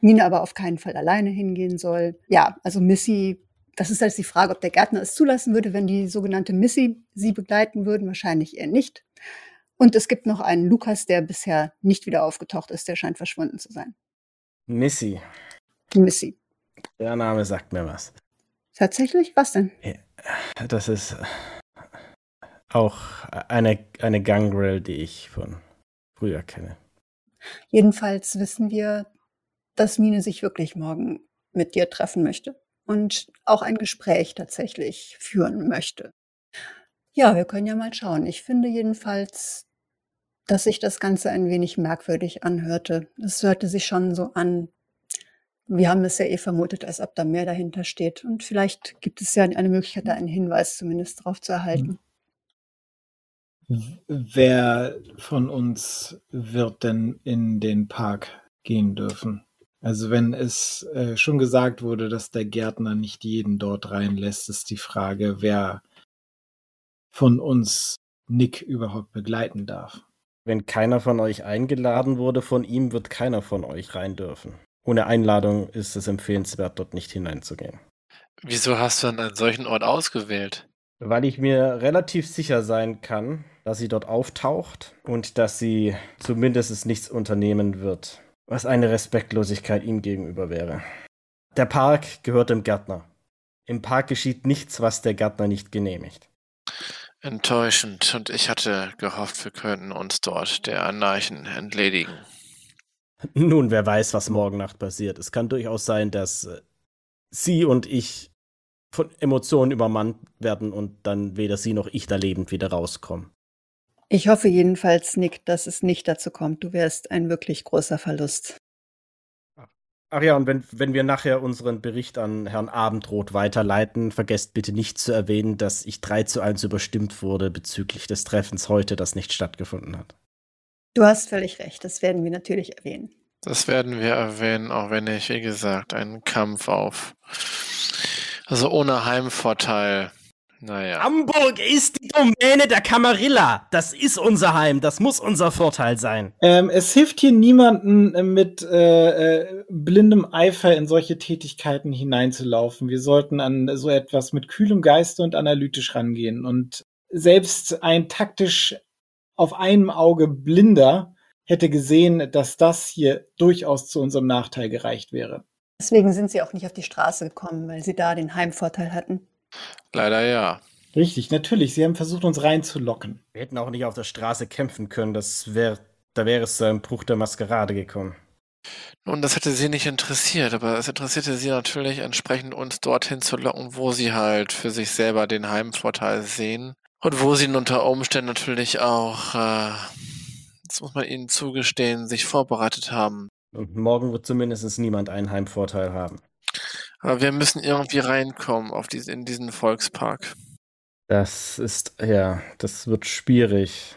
Mine aber auf keinen Fall alleine hingehen soll. Ja, also Missy, das ist halt die Frage, ob der Gärtner es zulassen würde, wenn die sogenannte Missy sie begleiten würden. Wahrscheinlich eher nicht. Und es gibt noch einen Lukas, der bisher nicht wieder aufgetaucht ist, der scheint verschwunden zu sein. Missy. Missy. Der Name sagt mir was. Tatsächlich? Was denn? Das ist auch eine, eine Gangrel, die ich von früher kenne. Jedenfalls wissen wir, dass Mine sich wirklich morgen mit dir treffen möchte und auch ein Gespräch tatsächlich führen möchte. Ja, wir können ja mal schauen. Ich finde jedenfalls, dass sich das Ganze ein wenig merkwürdig anhörte. Es hörte sich schon so an. Wir haben es ja eh vermutet, als ob da mehr dahinter steht. Und vielleicht gibt es ja eine Möglichkeit, da einen Hinweis zumindest drauf zu erhalten. Wer von uns wird denn in den Park gehen dürfen? Also wenn es äh, schon gesagt wurde, dass der Gärtner nicht jeden dort reinlässt, ist die Frage, wer von uns Nick überhaupt begleiten darf. Wenn keiner von euch eingeladen wurde von ihm, wird keiner von euch rein dürfen. Ohne Einladung ist es empfehlenswert, dort nicht hineinzugehen. Wieso hast du dann einen solchen Ort ausgewählt? Weil ich mir relativ sicher sein kann, dass sie dort auftaucht und dass sie zumindest nichts unternehmen wird, was eine Respektlosigkeit ihm gegenüber wäre. Der Park gehört dem Gärtner. Im Park geschieht nichts, was der Gärtner nicht genehmigt. Enttäuschend. Und ich hatte gehofft, wir könnten uns dort der Anarchen entledigen. Nun, wer weiß, was morgen Nacht passiert. Es kann durchaus sein, dass äh, sie und ich von Emotionen übermannt werden und dann weder sie noch ich da lebend wieder rauskommen. Ich hoffe jedenfalls, Nick, dass es nicht dazu kommt. Du wärst ein wirklich großer Verlust. Ach ja, und wenn, wenn wir nachher unseren Bericht an Herrn Abendroth weiterleiten, vergesst bitte nicht zu erwähnen, dass ich 3 zu 1 überstimmt wurde bezüglich des Treffens heute, das nicht stattgefunden hat. Du hast völlig recht, das werden wir natürlich erwähnen. Das werden wir erwähnen, auch wenn ich, wie gesagt, einen Kampf auf. Also ohne Heimvorteil. Naja. Hamburg ist die Domäne der Camarilla. Das ist unser Heim. Das muss unser Vorteil sein. Ähm, es hilft hier niemanden äh, mit äh, äh, blindem Eifer in solche Tätigkeiten hineinzulaufen. Wir sollten an so etwas mit kühlem Geiste und analytisch rangehen. Und selbst ein taktisch auf einem Auge blinder hätte gesehen, dass das hier durchaus zu unserem Nachteil gereicht wäre. Deswegen sind sie auch nicht auf die Straße gekommen, weil sie da den Heimvorteil hatten. Leider ja. Richtig, natürlich. Sie haben versucht, uns reinzulocken. Wir hätten auch nicht auf der Straße kämpfen können. Das wär, da wäre es zu einem Bruch der Maskerade gekommen. Nun, das hätte sie nicht interessiert, aber es interessierte sie natürlich entsprechend, uns dorthin zu locken, wo sie halt für sich selber den Heimvorteil sehen. Und wo sie unter Umständen natürlich auch, äh, das muss man ihnen zugestehen, sich vorbereitet haben. Und morgen wird zumindest niemand einen Heimvorteil haben. Aber wir müssen irgendwie reinkommen auf diese, in diesen Volkspark. Das ist, ja, das wird schwierig.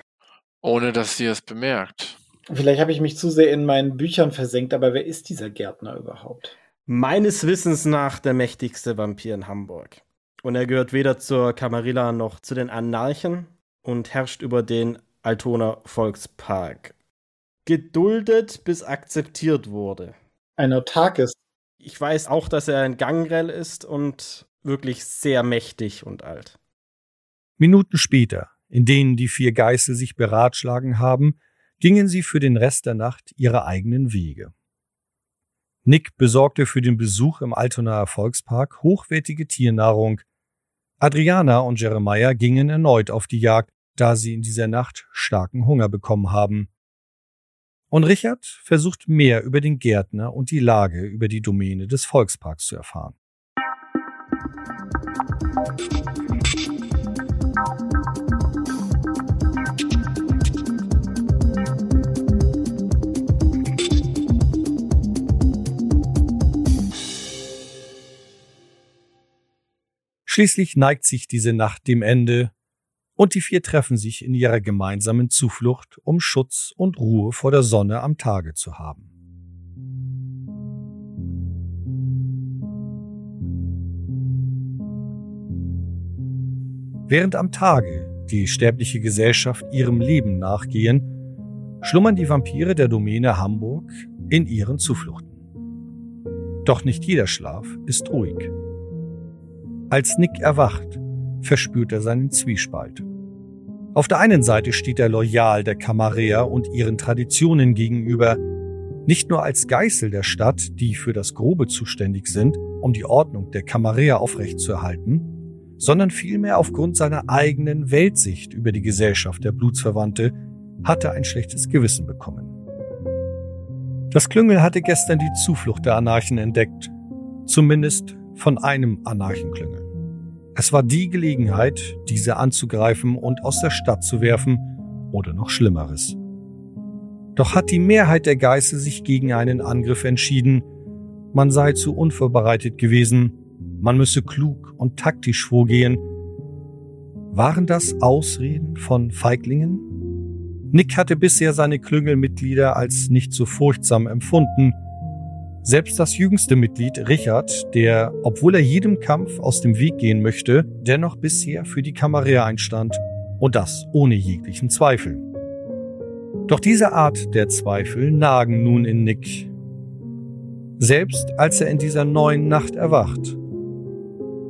Ohne dass sie es bemerkt. Vielleicht habe ich mich zu sehr in meinen Büchern versenkt, aber wer ist dieser Gärtner überhaupt? Meines Wissens nach der mächtigste Vampir in Hamburg. Und er gehört weder zur Camarilla noch zu den Anarchen und herrscht über den Altona Volkspark. Geduldet bis akzeptiert wurde. Ein autarkes. Ich weiß auch, dass er ein Gangrel ist und wirklich sehr mächtig und alt. Minuten später, in denen die vier Geißel sich beratschlagen haben, gingen sie für den Rest der Nacht ihre eigenen Wege. Nick besorgte für den Besuch im Altonaer Volkspark hochwertige Tiernahrung. Adriana und Jeremiah gingen erneut auf die Jagd, da sie in dieser Nacht starken Hunger bekommen haben. Und Richard versucht mehr über den Gärtner und die Lage über die Domäne des Volksparks zu erfahren. Schließlich neigt sich diese Nacht dem Ende und die vier treffen sich in ihrer gemeinsamen Zuflucht, um Schutz und Ruhe vor der Sonne am Tage zu haben. Während am Tage die sterbliche Gesellschaft ihrem Leben nachgehen, schlummern die Vampire der Domäne Hamburg in ihren Zufluchten. Doch nicht jeder Schlaf ist ruhig. Als Nick erwacht, verspürt er seinen Zwiespalt. Auf der einen Seite steht er loyal der Camarilla und ihren Traditionen gegenüber. Nicht nur als Geißel der Stadt, die für das Grobe zuständig sind, um die Ordnung der Camarilla aufrechtzuerhalten, sondern vielmehr aufgrund seiner eigenen Weltsicht über die Gesellschaft der Blutsverwandte hatte ein schlechtes Gewissen bekommen. Das Klüngel hatte gestern die Zuflucht der Anarchen entdeckt, zumindest von einem Anarchenklüngel. Es war die Gelegenheit, diese anzugreifen und aus der Stadt zu werfen oder noch Schlimmeres. Doch hat die Mehrheit der Geißel sich gegen einen Angriff entschieden. Man sei zu unvorbereitet gewesen, man müsse klug und taktisch vorgehen. Waren das Ausreden von Feiglingen? Nick hatte bisher seine Klüngelmitglieder als nicht so furchtsam empfunden. Selbst das jüngste Mitglied, Richard, der, obwohl er jedem Kampf aus dem Weg gehen möchte, dennoch bisher für die Kamera einstand. Und das ohne jeglichen Zweifel. Doch diese Art der Zweifel nagen nun in Nick. Selbst als er in dieser neuen Nacht erwacht.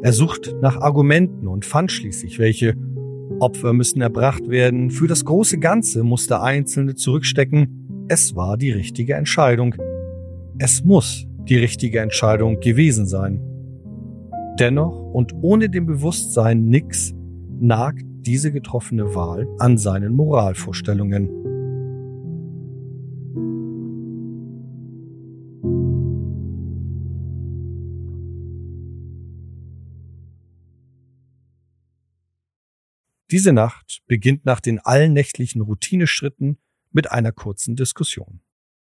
Er sucht nach Argumenten und fand schließlich welche. Opfer müssen erbracht werden, für das große Ganze musste Einzelne zurückstecken. Es war die richtige Entscheidung. Es muss die richtige Entscheidung gewesen sein. Dennoch und ohne dem Bewusstsein nix nagt diese getroffene Wahl an seinen Moralvorstellungen. Diese Nacht beginnt nach den allnächtlichen Routineschritten mit einer kurzen Diskussion.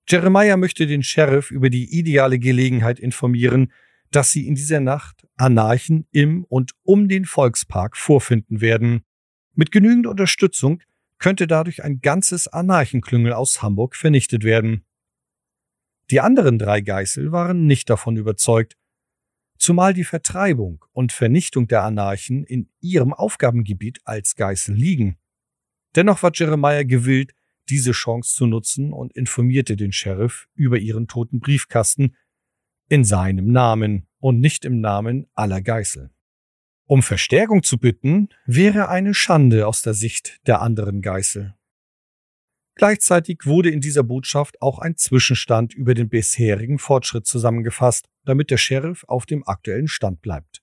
Jeremiah möchte den Sheriff über die ideale Gelegenheit informieren, dass sie in dieser Nacht Anarchen im und um den Volkspark vorfinden werden. Mit genügend Unterstützung könnte dadurch ein ganzes Anarchenklüngel aus Hamburg vernichtet werden. Die anderen drei Geißel waren nicht davon überzeugt, zumal die Vertreibung und Vernichtung der Anarchen in ihrem Aufgabengebiet als Geißel liegen. Dennoch war Jeremiah gewillt, diese Chance zu nutzen und informierte den Sheriff über ihren toten Briefkasten in seinem Namen und nicht im Namen aller Geißel. Um Verstärkung zu bitten, wäre eine Schande aus der Sicht der anderen Geißel. Gleichzeitig wurde in dieser Botschaft auch ein Zwischenstand über den bisherigen Fortschritt zusammengefasst, damit der Sheriff auf dem aktuellen Stand bleibt.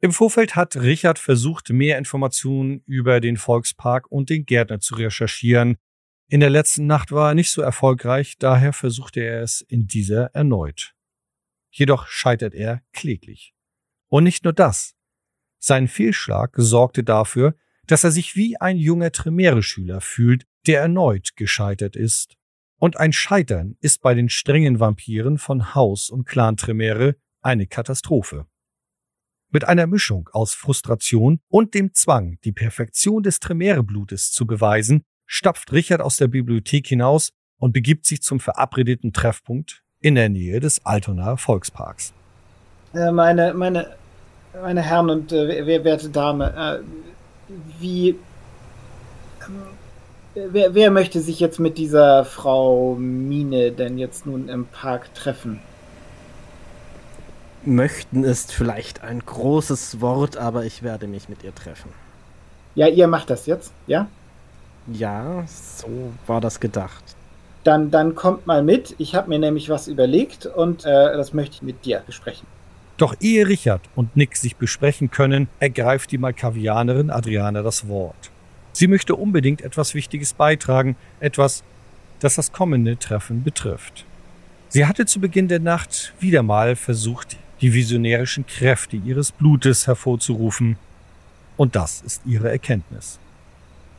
Im Vorfeld hat Richard versucht, mehr Informationen über den Volkspark und den Gärtner zu recherchieren. In der letzten Nacht war er nicht so erfolgreich, daher versuchte er es in dieser erneut. Jedoch scheitert er kläglich. Und nicht nur das. Sein Fehlschlag sorgte dafür, dass er sich wie ein junger Tremere-Schüler fühlt, der erneut gescheitert ist. Und ein Scheitern ist bei den strengen Vampiren von Haus und Clan Tremere eine Katastrophe. Mit einer Mischung aus Frustration und dem Zwang, die Perfektion des Tremere-Blutes zu beweisen, stapft Richard aus der Bibliothek hinaus und begibt sich zum verabredeten Treffpunkt in der Nähe des Altonaer Volksparks. Äh, meine, meine, meine Herren und äh, werte Dame, äh, wie. Ähm, wer, wer möchte sich jetzt mit dieser Frau Mine denn jetzt nun im Park treffen? Möchten ist vielleicht ein großes Wort, aber ich werde mich mit ihr treffen. Ja, ihr macht das jetzt, ja? Ja, so war das gedacht. Dann, dann kommt mal mit. Ich habe mir nämlich was überlegt und äh, das möchte ich mit dir besprechen. Doch ehe Richard und Nick sich besprechen können, ergreift die Malkavianerin Adriana das Wort. Sie möchte unbedingt etwas Wichtiges beitragen, etwas, das das kommende Treffen betrifft. Sie hatte zu Beginn der Nacht wieder mal versucht, die visionärischen Kräfte ihres Blutes hervorzurufen. Und das ist ihre Erkenntnis.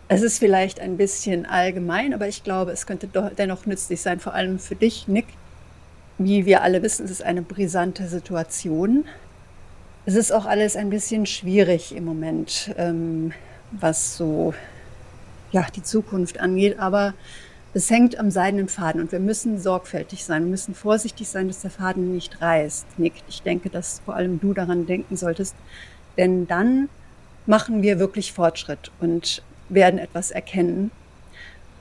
Es ist vielleicht ein bisschen allgemein, aber ich glaube, es könnte dennoch nützlich sein, vor allem für dich, Nick. Wie wir alle wissen, es ist eine brisante Situation. Es ist auch alles ein bisschen schwierig im Moment, ähm, was so ja, die Zukunft angeht, aber es hängt am seidenen Faden und wir müssen sorgfältig sein, wir müssen vorsichtig sein, dass der Faden nicht reißt. Nick, ich denke, dass vor allem du daran denken solltest, denn dann machen wir wirklich Fortschritt und werden etwas erkennen,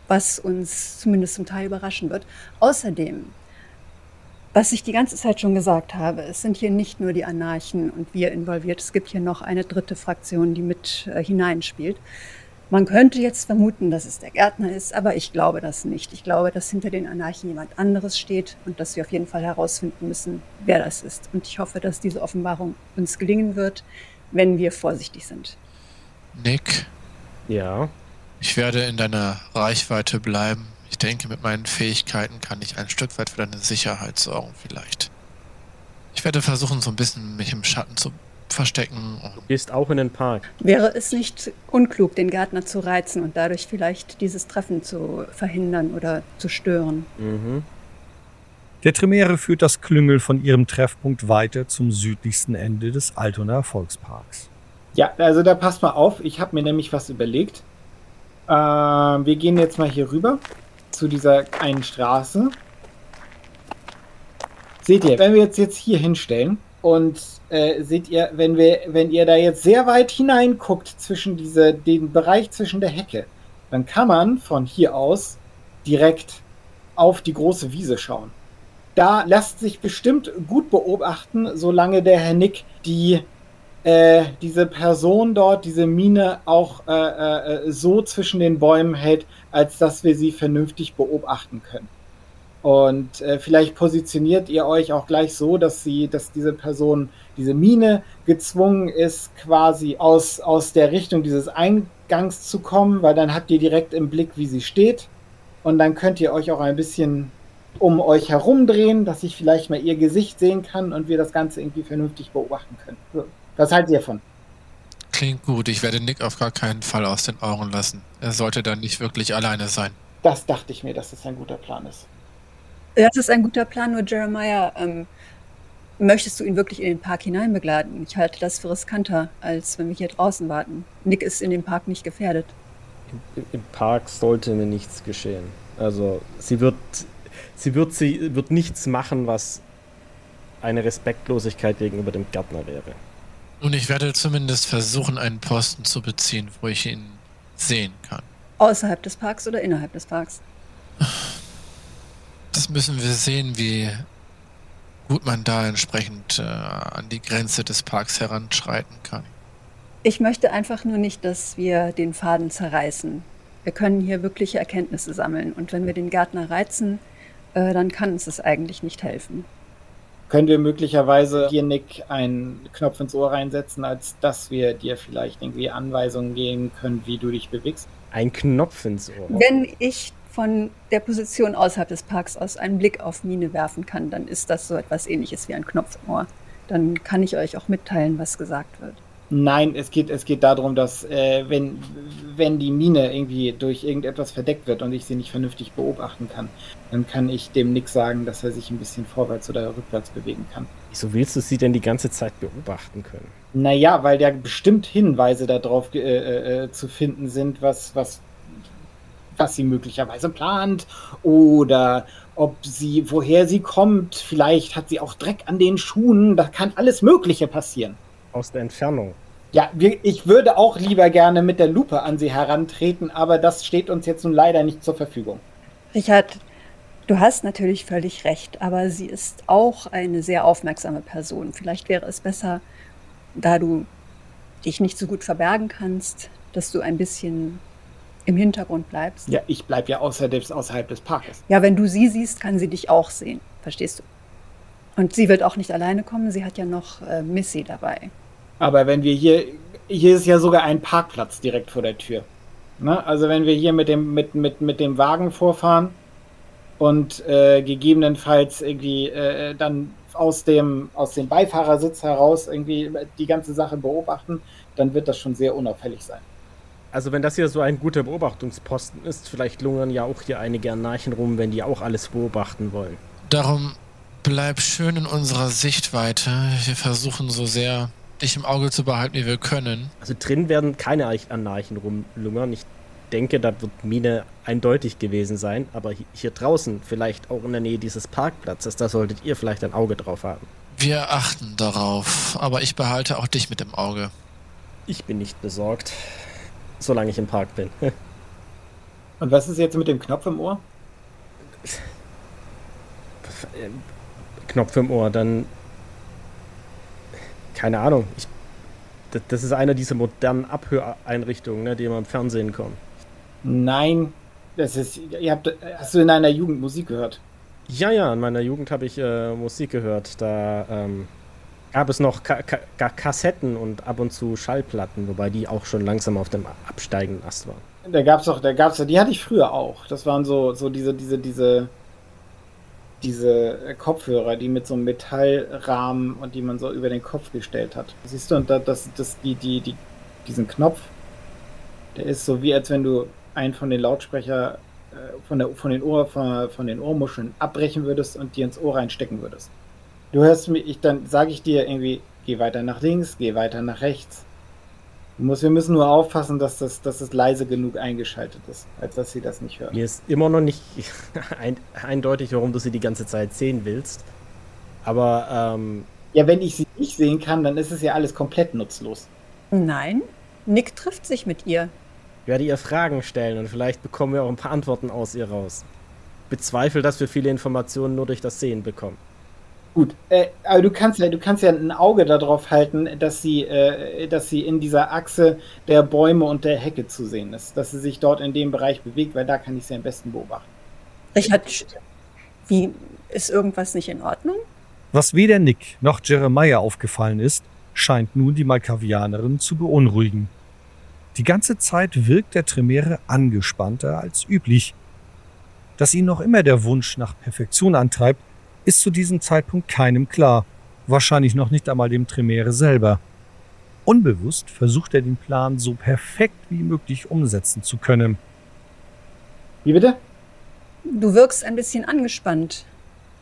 was uns zumindest zum Teil überraschen wird. Außerdem, was ich die ganze Zeit schon gesagt habe, es sind hier nicht nur die Anarchen und wir involviert, es gibt hier noch eine dritte Fraktion, die mit äh, hineinspielt. Man könnte jetzt vermuten, dass es der Gärtner ist, aber ich glaube das nicht. Ich glaube, dass hinter den Anarchen jemand anderes steht und dass wir auf jeden Fall herausfinden müssen, wer das ist. Und ich hoffe, dass diese Offenbarung uns gelingen wird, wenn wir vorsichtig sind. Nick, Ja. ich werde in deiner Reichweite bleiben. Ich denke, mit meinen Fähigkeiten kann ich ein Stück weit für deine Sicherheit sorgen, vielleicht. Ich werde versuchen, so ein bisschen mich im Schatten zu verstecken. Du gehst auch in den Park. Wäre es nicht unklug, den Gärtner zu reizen und dadurch vielleicht dieses Treffen zu verhindern oder zu stören? Mhm. Der Tremere führt das Klüngel von ihrem Treffpunkt weiter zum südlichsten Ende des Altonaer Volksparks. Ja, also da passt mal auf. Ich habe mir nämlich was überlegt. Ähm, wir gehen jetzt mal hier rüber zu dieser einen Straße. Seht ihr, wenn wir jetzt jetzt hier hinstellen und äh, seht ihr, wenn wir, wenn ihr da jetzt sehr weit hineinguckt zwischen diese, den Bereich zwischen der Hecke, dann kann man von hier aus direkt auf die große Wiese schauen. Da lässt sich bestimmt gut beobachten, solange der Herr Nick die äh, diese Person dort, diese Mine auch äh, äh, so zwischen den Bäumen hält, als dass wir sie vernünftig beobachten können. Und äh, vielleicht positioniert ihr euch auch gleich so, dass sie, dass diese Person, diese Mine gezwungen ist, quasi aus, aus der Richtung dieses Eingangs zu kommen, weil dann habt ihr direkt im Blick, wie sie steht. Und dann könnt ihr euch auch ein bisschen um euch herumdrehen, dass ich vielleicht mal ihr Gesicht sehen kann und wir das Ganze irgendwie vernünftig beobachten können. So. Was haltet ihr davon? Klingt gut. Ich werde Nick auf gar keinen Fall aus den Augen lassen. Er sollte dann nicht wirklich alleine sein. Das dachte ich mir, dass das ein guter Plan ist. Das ist ein guter Plan, nur Jeremiah, ähm, möchtest du ihn wirklich in den Park hinein begleiten? Ich halte das für riskanter, als wenn wir hier draußen warten. Nick ist in dem Park nicht gefährdet. Im, Im Park sollte mir nichts geschehen. Also sie wird, sie wird, sie wird nichts machen, was eine Respektlosigkeit gegenüber dem Gärtner wäre. Und ich werde zumindest versuchen, einen Posten zu beziehen, wo ich ihn sehen kann. Außerhalb des Parks oder innerhalb des Parks? Das müssen wir sehen, wie gut man da entsprechend äh, an die Grenze des Parks heranschreiten kann. Ich möchte einfach nur nicht, dass wir den Faden zerreißen. Wir können hier wirkliche Erkenntnisse sammeln. Und wenn wir den Gärtner reizen, äh, dann kann uns das eigentlich nicht helfen. Können wir möglicherweise hier, Nick, einen Knopf ins Ohr reinsetzen, als dass wir dir vielleicht irgendwie Anweisungen geben können, wie du dich bewegst? Ein Knopf ins Ohr. Wenn ich von der Position außerhalb des Parks aus einen Blick auf Mine werfen kann, dann ist das so etwas ähnliches wie ein Knopf im Ohr. Dann kann ich euch auch mitteilen, was gesagt wird. Nein, es geht, es geht darum, dass äh, wenn, wenn die Mine irgendwie durch irgendetwas verdeckt wird und ich sie nicht vernünftig beobachten kann, dann kann ich dem Nick sagen, dass er sich ein bisschen vorwärts oder rückwärts bewegen kann. Wieso willst du sie denn die ganze Zeit beobachten können? Naja, weil da bestimmt Hinweise darauf äh, äh, zu finden sind, was, was, was sie möglicherweise plant oder ob sie, woher sie kommt. Vielleicht hat sie auch Dreck an den Schuhen. Da kann alles Mögliche passieren. Aus der Entfernung. Ja, wir, ich würde auch lieber gerne mit der Lupe an sie herantreten, aber das steht uns jetzt nun leider nicht zur Verfügung. Richard, du hast natürlich völlig recht, aber sie ist auch eine sehr aufmerksame Person. Vielleicht wäre es besser, da du dich nicht so gut verbergen kannst, dass du ein bisschen im Hintergrund bleibst. Ja, ich bleib ja außerhalb, außerhalb des Parkes. Ja, wenn du sie siehst, kann sie dich auch sehen. Verstehst du? Und sie wird auch nicht alleine kommen, sie hat ja noch äh, Missy dabei. Aber wenn wir hier, hier ist ja sogar ein Parkplatz direkt vor der Tür. Ne? Also wenn wir hier mit dem, mit, mit, mit dem Wagen vorfahren und äh, gegebenenfalls irgendwie äh, dann aus dem, aus dem Beifahrersitz heraus irgendwie die ganze Sache beobachten, dann wird das schon sehr unauffällig sein. Also wenn das hier so ein guter Beobachtungsposten ist, vielleicht lungern ja auch hier einige Anarchen rum, wenn die auch alles beobachten wollen. Darum bleib schön in unserer Sichtweite. Wir versuchen so sehr, dich im Auge zu behalten, wie wir können. Also drin werden keine Anarchen rumlungern. Ich denke, da wird Mine eindeutig gewesen sein. Aber hier draußen, vielleicht auch in der Nähe dieses Parkplatzes, da solltet ihr vielleicht ein Auge drauf haben. Wir achten darauf, aber ich behalte auch dich mit im Auge. Ich bin nicht besorgt, solange ich im Park bin. Und was ist jetzt mit dem Knopf im Ohr? Knopf im Ohr, dann. Keine Ahnung. Ich das, das ist eine dieser modernen Abhöreinrichtungen, ne, die man im Fernsehen kommt. Nein, das ist. Ihr habt, hast du in deiner Jugend Musik gehört? Ja, ja, in meiner Jugend habe ich äh, Musik gehört. Da ähm, gab es noch Ka Ka Kassetten und ab und zu Schallplatten, wobei die auch schon langsam auf dem absteigenden Ast waren. Da gab's doch, da gab's die hatte ich früher auch. Das waren so, so diese, diese, diese, diese Kopfhörer, die mit so einem Metallrahmen und die man so über den Kopf gestellt hat. Siehst du, und da, das, das, die, die, die, diesen Knopf, der ist so wie als wenn du einen von den Lautsprecher äh, von, der, von, den Ohr, von, von den Ohrmuscheln abbrechen würdest und dir ins Ohr reinstecken würdest. Du hörst mich, ich, dann sage ich dir irgendwie, geh weiter nach links, geh weiter nach rechts. Muss, wir müssen nur aufpassen, dass das, dass das leise genug eingeschaltet ist, als dass sie das nicht hören. Mir ist immer noch nicht ein, eindeutig, warum du sie die ganze Zeit sehen willst. Aber, ähm. Ja, wenn ich sie nicht sehen kann, dann ist es ja alles komplett nutzlos. Nein, Nick trifft sich mit ihr. Ich werde ihr Fragen stellen und vielleicht bekommen wir auch ein paar Antworten aus ihr raus. Bezweifle, dass wir viele Informationen nur durch das Sehen bekommen. Gut, äh, aber du kannst ja, du kannst ja ein Auge darauf halten, dass sie, äh, dass sie in dieser Achse der Bäume und der Hecke zu sehen ist, dass sie sich dort in dem Bereich bewegt, weil da kann ich sie am besten beobachten. Richard, wie ist irgendwas nicht in Ordnung? Was weder Nick noch Jeremiah aufgefallen ist, scheint nun die Malkavianerin zu beunruhigen. Die ganze Zeit wirkt der Tremere angespannter als üblich. Dass ihn noch immer der Wunsch nach Perfektion antreibt, ist zu diesem Zeitpunkt keinem klar, wahrscheinlich noch nicht einmal dem Tremere selber. Unbewusst versucht er den Plan so perfekt wie möglich umsetzen zu können. Wie bitte? Du wirkst ein bisschen angespannt.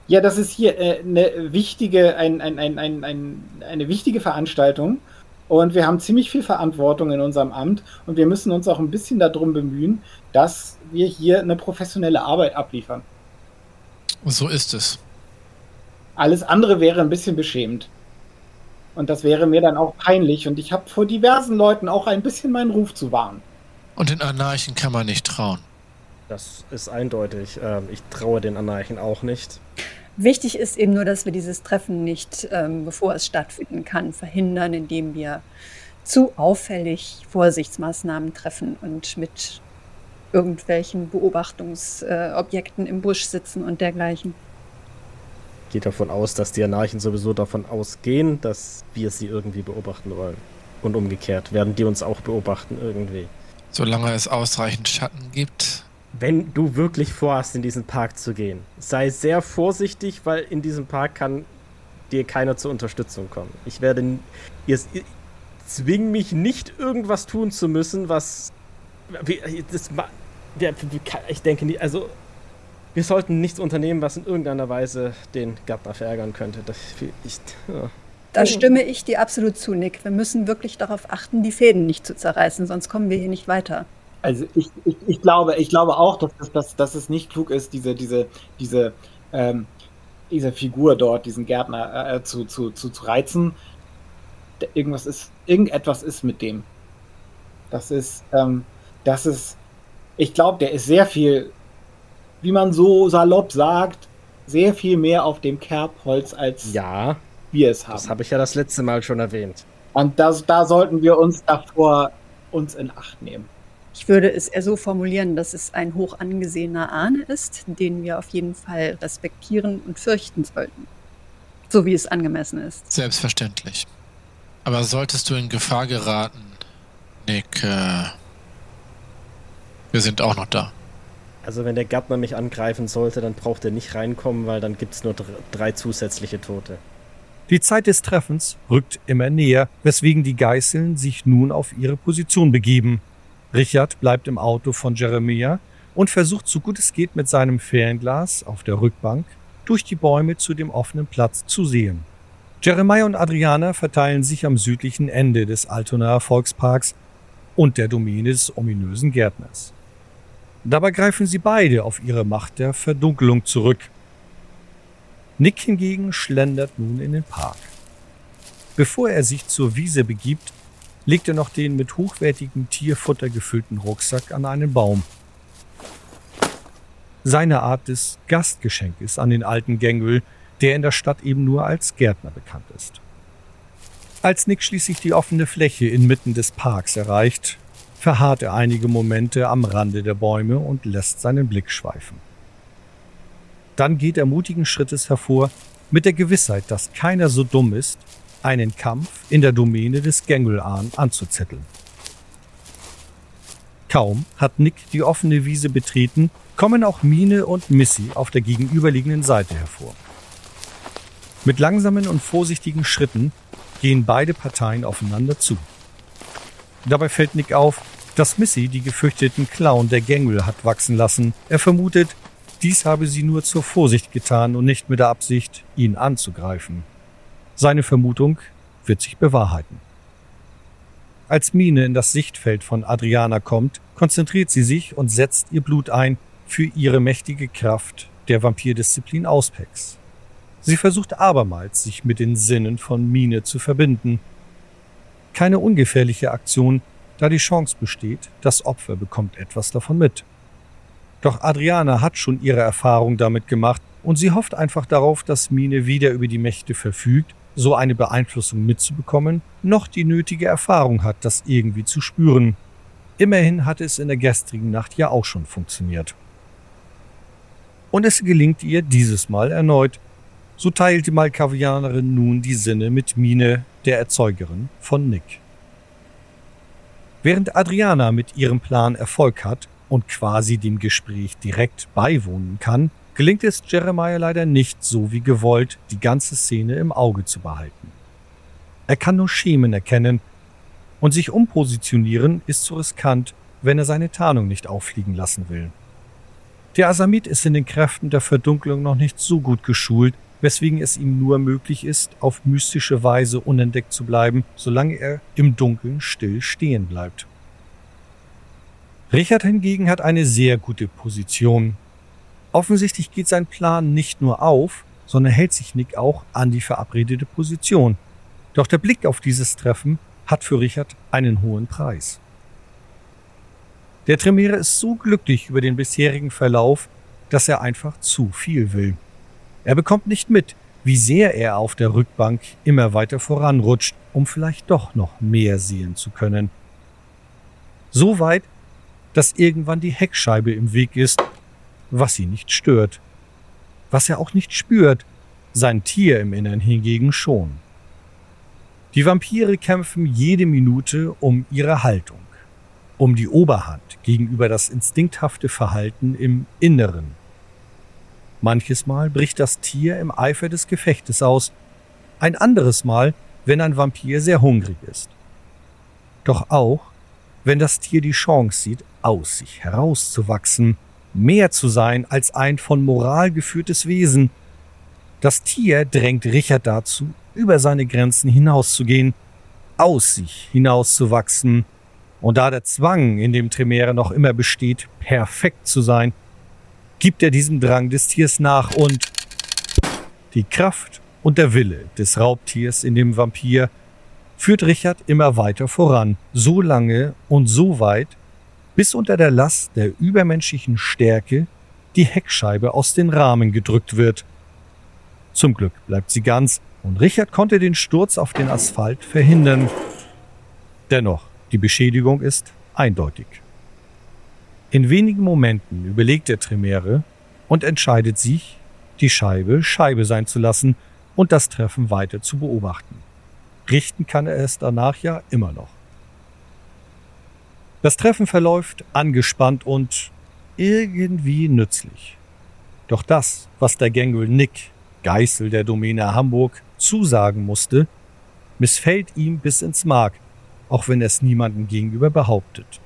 Ja, das ist hier äh, eine wichtige, ein, ein, ein, ein, ein, eine wichtige Veranstaltung. Und wir haben ziemlich viel Verantwortung in unserem Amt und wir müssen uns auch ein bisschen darum bemühen, dass wir hier eine professionelle Arbeit abliefern. So ist es. Alles andere wäre ein bisschen beschämend. Und das wäre mir dann auch peinlich. Und ich habe vor diversen Leuten auch ein bisschen meinen Ruf zu wahren. Und den Anarchen kann man nicht trauen. Das ist eindeutig. Ähm, ich traue den Anarchen auch nicht. Wichtig ist eben nur, dass wir dieses Treffen nicht, ähm, bevor es stattfinden kann, verhindern, indem wir zu auffällig Vorsichtsmaßnahmen treffen und mit irgendwelchen Beobachtungsobjekten äh, im Busch sitzen und dergleichen gehe davon aus, dass die Anarchen sowieso davon ausgehen, dass wir sie irgendwie beobachten wollen. Und umgekehrt werden die uns auch beobachten irgendwie. Solange es ausreichend Schatten gibt. Wenn du wirklich vorhast, in diesen Park zu gehen, sei sehr vorsichtig, weil in diesem Park kann dir keiner zur Unterstützung kommen. Ich werde. Ihr, ihr zwing mich nicht, irgendwas tun zu müssen, was. Das, ich denke nicht. Also, wir sollten nichts unternehmen, was in irgendeiner Weise den Gärtner verärgern könnte. Das, ich, ja. Da stimme ich dir absolut zu, Nick. Wir müssen wirklich darauf achten, die Fäden nicht zu zerreißen, sonst kommen wir hier nicht weiter. Also ich, ich, ich glaube, ich glaube auch, dass, dass, dass es nicht klug ist, diese, diese, diese, ähm, diese Figur dort, diesen Gärtner äh, zu, zu, zu, zu reizen. Irgendwas ist, irgendetwas ist mit dem. Das ist, ähm, das ist, ich glaube, der ist sehr viel wie man so salopp sagt, sehr viel mehr auf dem Kerbholz als ja, wir es haben. Das habe ich ja das letzte Mal schon erwähnt. Und das, da sollten wir uns davor uns in Acht nehmen. Ich würde es eher so formulieren, dass es ein hoch angesehener Ahne ist, den wir auf jeden Fall respektieren und fürchten sollten. So wie es angemessen ist. Selbstverständlich. Aber solltest du in Gefahr geraten, Nick, äh, wir sind auch noch da. Also wenn der Gärtner mich angreifen sollte, dann braucht er nicht reinkommen, weil dann gibt es nur drei zusätzliche Tote. Die Zeit des Treffens rückt immer näher, weswegen die Geißeln sich nun auf ihre Position begeben. Richard bleibt im Auto von Jeremia und versucht so gut es geht mit seinem Fernglas auf der Rückbank durch die Bäume zu dem offenen Platz zu sehen. Jeremiah und Adriana verteilen sich am südlichen Ende des Altonaer Volksparks und der Domäne des ominösen Gärtners. Dabei greifen sie beide auf ihre Macht der Verdunkelung zurück. Nick hingegen schlendert nun in den Park. Bevor er sich zur Wiese begibt, legt er noch den mit hochwertigem Tierfutter gefüllten Rucksack an einen Baum. Seine Art des Gastgeschenkes an den alten Gangwil, der in der Stadt eben nur als Gärtner bekannt ist. Als Nick schließlich die offene Fläche inmitten des Parks erreicht, verharrt er einige Momente am Rande der Bäume und lässt seinen Blick schweifen. Dann geht er mutigen Schrittes hervor, mit der Gewissheit, dass keiner so dumm ist, einen Kampf in der Domäne des Gängelan anzuzetteln. Kaum hat Nick die offene Wiese betreten, kommen auch Mine und Missy auf der gegenüberliegenden Seite hervor. Mit langsamen und vorsichtigen Schritten gehen beide Parteien aufeinander zu. Dabei fällt Nick auf, dass Missy die gefürchteten Klauen der Gängel hat wachsen lassen. Er vermutet, dies habe sie nur zur Vorsicht getan und nicht mit der Absicht, ihn anzugreifen. Seine Vermutung wird sich bewahrheiten. Als Mine in das Sichtfeld von Adriana kommt, konzentriert sie sich und setzt ihr Blut ein für ihre mächtige Kraft der Vampirdisziplin Auspex. Sie versucht abermals, sich mit den Sinnen von Mine zu verbinden. Keine ungefährliche Aktion, da die Chance besteht, das Opfer bekommt etwas davon mit. Doch Adriana hat schon ihre Erfahrung damit gemacht und sie hofft einfach darauf, dass Mine wieder über die Mächte verfügt, so eine Beeinflussung mitzubekommen, noch die nötige Erfahrung hat, das irgendwie zu spüren. Immerhin hat es in der gestrigen Nacht ja auch schon funktioniert. Und es gelingt ihr dieses Mal erneut, so teilt die Malkavianerin nun die Sinne mit Mine, der Erzeugerin von Nick. Während Adriana mit ihrem Plan Erfolg hat und quasi dem Gespräch direkt beiwohnen kann, gelingt es Jeremiah leider nicht so wie gewollt, die ganze Szene im Auge zu behalten. Er kann nur Schemen erkennen und sich umpositionieren ist zu riskant, wenn er seine Tarnung nicht auffliegen lassen will. Der Asamit ist in den Kräften der Verdunklung noch nicht so gut geschult, weswegen es ihm nur möglich ist, auf mystische Weise unentdeckt zu bleiben, solange er im Dunkeln still stehen bleibt. Richard hingegen hat eine sehr gute Position. Offensichtlich geht sein Plan nicht nur auf, sondern hält sich Nick auch an die verabredete Position. Doch der Blick auf dieses Treffen hat für Richard einen hohen Preis. Der Tremere ist so glücklich über den bisherigen Verlauf, dass er einfach zu viel will. Er bekommt nicht mit, wie sehr er auf der Rückbank immer weiter voranrutscht, um vielleicht doch noch mehr sehen zu können. So weit, dass irgendwann die Heckscheibe im Weg ist, was sie nicht stört. Was er auch nicht spürt, sein Tier im Innern hingegen schon. Die Vampire kämpfen jede Minute um ihre Haltung, um die Oberhand gegenüber das instinkthafte Verhalten im Inneren Manches Mal bricht das Tier im Eifer des Gefechtes aus, ein anderes Mal, wenn ein Vampir sehr hungrig ist. Doch auch, wenn das Tier die Chance sieht, aus sich herauszuwachsen, mehr zu sein als ein von Moral geführtes Wesen. Das Tier drängt Richard dazu, über seine Grenzen hinauszugehen, aus sich hinauszuwachsen, und da der Zwang in dem Tremere noch immer besteht, perfekt zu sein, gibt er diesem Drang des Tiers nach und die Kraft und der Wille des Raubtiers in dem Vampir führt Richard immer weiter voran, so lange und so weit, bis unter der Last der übermenschlichen Stärke die Heckscheibe aus den Rahmen gedrückt wird. Zum Glück bleibt sie ganz und Richard konnte den Sturz auf den Asphalt verhindern. Dennoch, die Beschädigung ist eindeutig. In wenigen Momenten überlegt der Tremere und entscheidet sich, die Scheibe Scheibe sein zu lassen und das Treffen weiter zu beobachten. Richten kann er es danach ja immer noch. Das Treffen verläuft angespannt und irgendwie nützlich. Doch das, was der Gangrel Nick, Geißel der Domäne Hamburg, zusagen musste, missfällt ihm bis ins Mark, auch wenn er es niemandem gegenüber behauptet.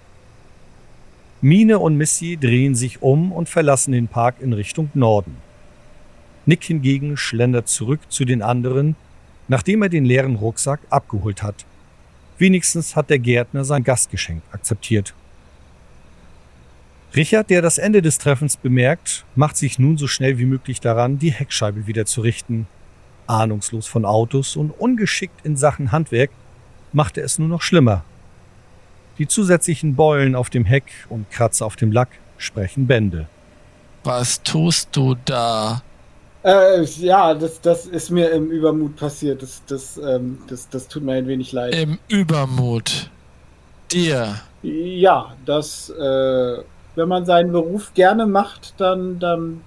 Mine und Missy drehen sich um und verlassen den Park in Richtung Norden. Nick hingegen schlendert zurück zu den anderen, nachdem er den leeren Rucksack abgeholt hat. Wenigstens hat der Gärtner sein Gastgeschenk akzeptiert. Richard, der das Ende des Treffens bemerkt, macht sich nun so schnell wie möglich daran, die Heckscheibe wieder zu richten. Ahnungslos von Autos und ungeschickt in Sachen Handwerk macht er es nur noch schlimmer die zusätzlichen Beulen auf dem Heck und Kratzer auf dem Lack sprechen Bände. Was tust du da? Äh, ja, das, das ist mir im Übermut passiert. Das, das, ähm, das, das tut mir ein wenig leid. Im Übermut. Dir. Ja, das, äh, wenn man seinen Beruf gerne macht, dann, dann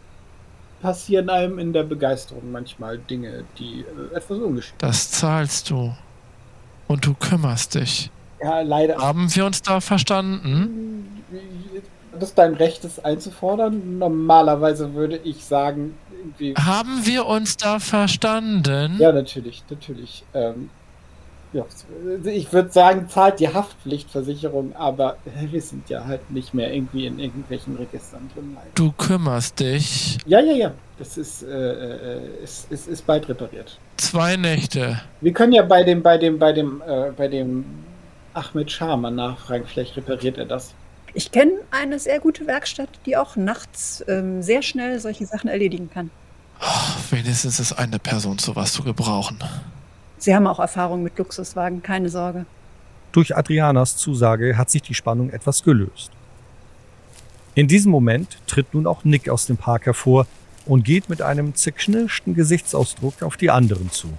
passieren einem in der Begeisterung manchmal Dinge, die äh, etwas ungeschickt Das zahlst du. Und du kümmerst dich. Ja, leider. Haben wir uns da verstanden? Das ist dein Recht, das einzufordern. Normalerweise würde ich sagen, irgendwie. Haben wir uns da verstanden? Ja, natürlich, natürlich. Ähm, ja, ich würde sagen, zahlt die Haftpflichtversicherung, aber wir sind ja halt nicht mehr irgendwie in irgendwelchen Registern drin. Leider. Du kümmerst dich. Ja, ja, ja. Das ist, äh, äh, ist, ist, ist bald repariert. Zwei Nächte. Wir können ja bei dem, bei dem, bei dem, äh, bei dem Ahmed Shah mal nachfragen. Vielleicht repariert er das. Ich kenne eine sehr gute Werkstatt, die auch nachts ähm, sehr schnell solche Sachen erledigen kann. Oh, wenigstens ist eine Person sowas zu gebrauchen. Sie haben auch Erfahrung mit Luxuswagen, keine Sorge. Durch Adrianas Zusage hat sich die Spannung etwas gelöst. In diesem Moment tritt nun auch Nick aus dem Park hervor und geht mit einem zerknirschten Gesichtsausdruck auf die anderen zu.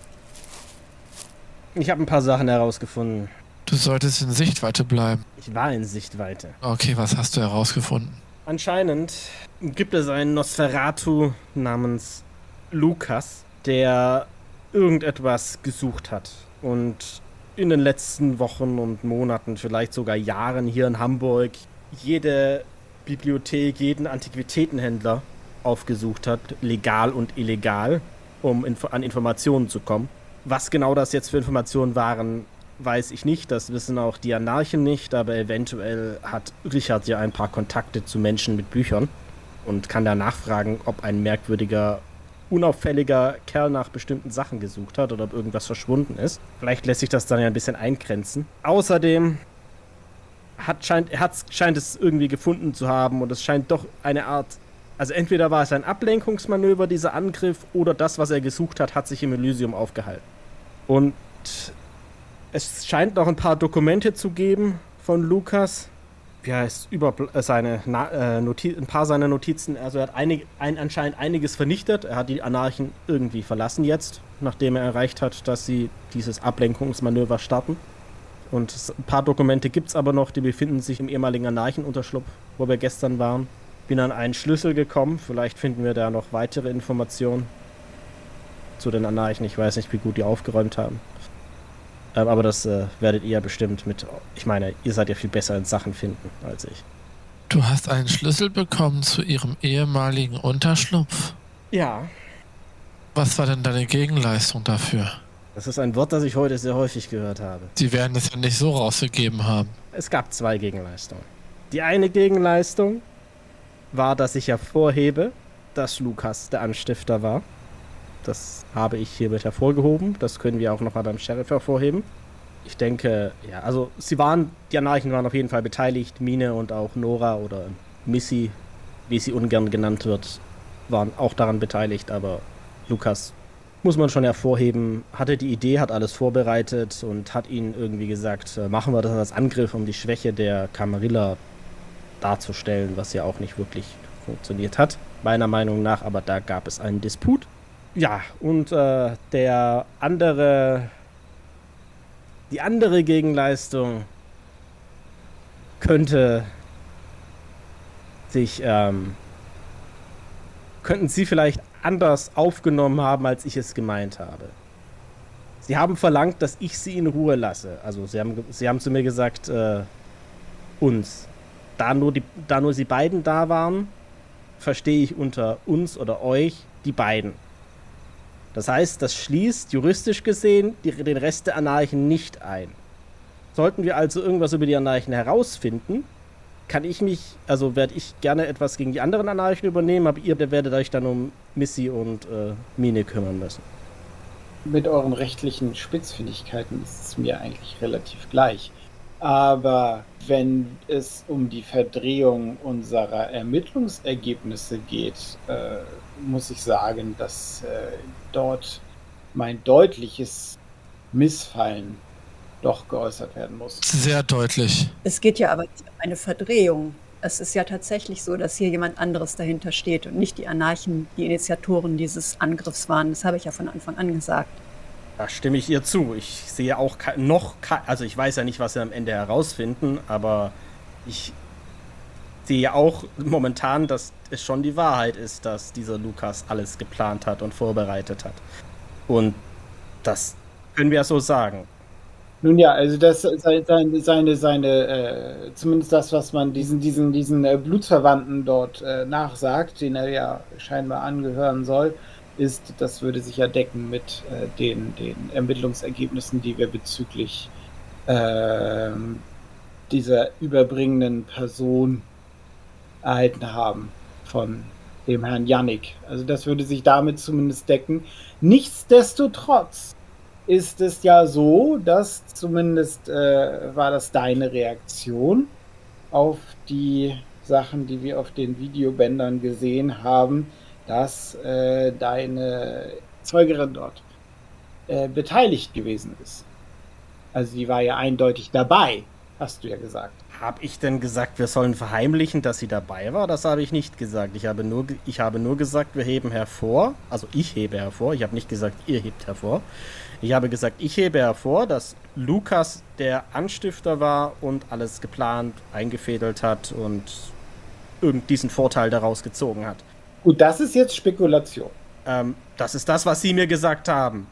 Ich habe ein paar Sachen herausgefunden. Du solltest in Sichtweite bleiben. Ich war in Sichtweite. Okay, was hast du herausgefunden? Anscheinend gibt es einen Nosferatu namens Lukas, der irgendetwas gesucht hat und in den letzten Wochen und Monaten, vielleicht sogar Jahren hier in Hamburg jede Bibliothek, jeden Antiquitätenhändler aufgesucht hat, legal und illegal, um inf an Informationen zu kommen. Was genau das jetzt für Informationen waren, weiß ich nicht. Das wissen auch die Anarchen nicht, aber eventuell hat Richard ja ein paar Kontakte zu Menschen mit Büchern und kann da nachfragen, ob ein merkwürdiger, unauffälliger Kerl nach bestimmten Sachen gesucht hat oder ob irgendwas verschwunden ist. Vielleicht lässt sich das dann ja ein bisschen eingrenzen. Außerdem hat, scheint, hat, scheint es irgendwie gefunden zu haben und es scheint doch eine Art also entweder war es ein Ablenkungsmanöver, dieser Angriff, oder das, was er gesucht hat, hat sich im Elysium aufgehalten. Und es scheint noch ein paar Dokumente zu geben von Lukas. Wie heißt über äh, seine äh, Notiz, ein paar seiner Notizen. Also er hat einig, ein, anscheinend einiges vernichtet. Er hat die Anarchen irgendwie verlassen jetzt, nachdem er erreicht hat, dass sie dieses Ablenkungsmanöver starten. Und ein paar Dokumente gibt es aber noch, die befinden sich im ehemaligen Anarchenunterschlupf, wo wir gestern waren bin an einen Schlüssel gekommen. Vielleicht finden wir da noch weitere Informationen zu den Anarchen. Ich weiß nicht, wie gut die aufgeräumt haben. Ähm, aber das äh, werdet ihr bestimmt mit. Ich meine, ihr seid ja viel besser in Sachen finden als ich. Du hast einen Schlüssel bekommen zu ihrem ehemaligen Unterschlupf? Ja. Was war denn deine Gegenleistung dafür? Das ist ein Wort, das ich heute sehr häufig gehört habe. Sie werden es ja nicht so rausgegeben haben. Es gab zwei Gegenleistungen. Die eine Gegenleistung war, dass ich hervorhebe, dass Lukas der Anstifter war. Das habe ich hiermit hervorgehoben. Das können wir auch nochmal beim Sheriff hervorheben. Ich denke, ja, also sie waren, die Anarchen waren auf jeden Fall beteiligt. Mine und auch Nora oder Missy, wie sie ungern genannt wird, waren auch daran beteiligt. Aber Lukas, muss man schon hervorheben, hatte die Idee, hat alles vorbereitet und hat ihnen irgendwie gesagt, äh, machen wir das als Angriff, um die Schwäche der Camarilla darzustellen, was ja auch nicht wirklich funktioniert hat, meiner Meinung nach, aber da gab es einen Disput. Ja, und äh, der andere, die andere Gegenleistung könnte sich, ähm, könnten Sie vielleicht anders aufgenommen haben, als ich es gemeint habe. Sie haben verlangt, dass ich Sie in Ruhe lasse. Also Sie haben, Sie haben zu mir gesagt, äh, uns da nur, die, da nur sie beiden da waren, verstehe ich unter uns oder euch die beiden. Das heißt, das schließt juristisch gesehen die, den Rest der Anarchen nicht ein. Sollten wir also irgendwas über die Anarchen herausfinden, kann ich mich, also werde ich gerne etwas gegen die anderen Anarchen übernehmen, aber ihr werdet euch dann um Missy und äh, Mine kümmern müssen. Mit euren rechtlichen Spitzfindigkeiten ist es mir eigentlich relativ gleich. Aber wenn es um die Verdrehung unserer Ermittlungsergebnisse geht, äh, muss ich sagen, dass äh, dort mein deutliches Missfallen doch geäußert werden muss. Sehr deutlich. Es geht ja aber nicht um eine Verdrehung. es ist ja tatsächlich so, dass hier jemand anderes dahinter steht und nicht die Anarchen, die Initiatoren dieses Angriffs waren. Das habe ich ja von Anfang an gesagt. Da stimme ich ihr zu. Ich sehe auch noch, also ich weiß ja nicht, was sie am Ende herausfinden, aber ich sehe auch momentan, dass es schon die Wahrheit ist, dass dieser Lukas alles geplant hat und vorbereitet hat. Und das können wir ja so sagen. Nun ja, also das seine, seine, seine äh, zumindest das, was man diesen, diesen, diesen äh, Blutsverwandten dort äh, nachsagt, den er ja scheinbar angehören soll, ist, das würde sich ja decken mit äh, den, den Ermittlungsergebnissen, die wir bezüglich ähm, dieser überbringenden Person erhalten haben von dem Herrn Yannick. Also das würde sich damit zumindest decken. Nichtsdestotrotz ist es ja so, dass zumindest äh, war das deine Reaktion auf die Sachen, die wir auf den Videobändern gesehen haben, dass äh, deine Zeugerin dort äh, beteiligt gewesen ist. Also die war ja eindeutig dabei, hast du ja gesagt. Habe ich denn gesagt, wir sollen verheimlichen, dass sie dabei war? Das habe ich nicht gesagt. Ich habe nur, ich habe nur gesagt, wir heben hervor. Also ich hebe hervor. Ich habe nicht gesagt, ihr hebt hervor. Ich habe gesagt, ich hebe hervor, dass Lukas der Anstifter war und alles geplant, eingefädelt hat und irgend diesen Vorteil daraus gezogen hat. Gut, das ist jetzt Spekulation. Ähm, das ist das, was Sie mir gesagt haben.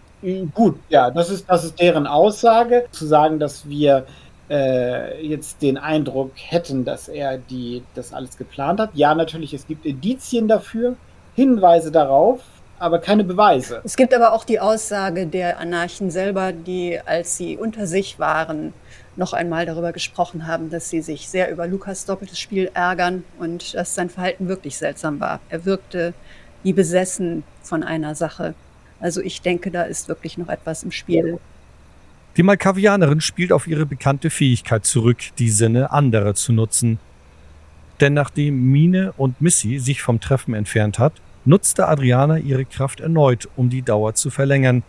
Gut, ja, das ist, das ist deren Aussage. Zu sagen, dass wir äh, jetzt den Eindruck hätten, dass er die, das alles geplant hat. Ja, natürlich, es gibt Indizien dafür, Hinweise darauf, aber keine Beweise. Es gibt aber auch die Aussage der Anarchen selber, die, als sie unter sich waren, noch einmal darüber gesprochen haben, dass sie sich sehr über Lukas doppeltes Spiel ärgern und dass sein Verhalten wirklich seltsam war. Er wirkte wie besessen von einer Sache. Also ich denke, da ist wirklich noch etwas im Spiel. Die Malkavianerin spielt auf ihre bekannte Fähigkeit zurück, die Sinne anderer zu nutzen. Denn nachdem Mine und Missy sich vom Treffen entfernt hat, nutzte Adriana ihre Kraft erneut, um die Dauer zu verlängern.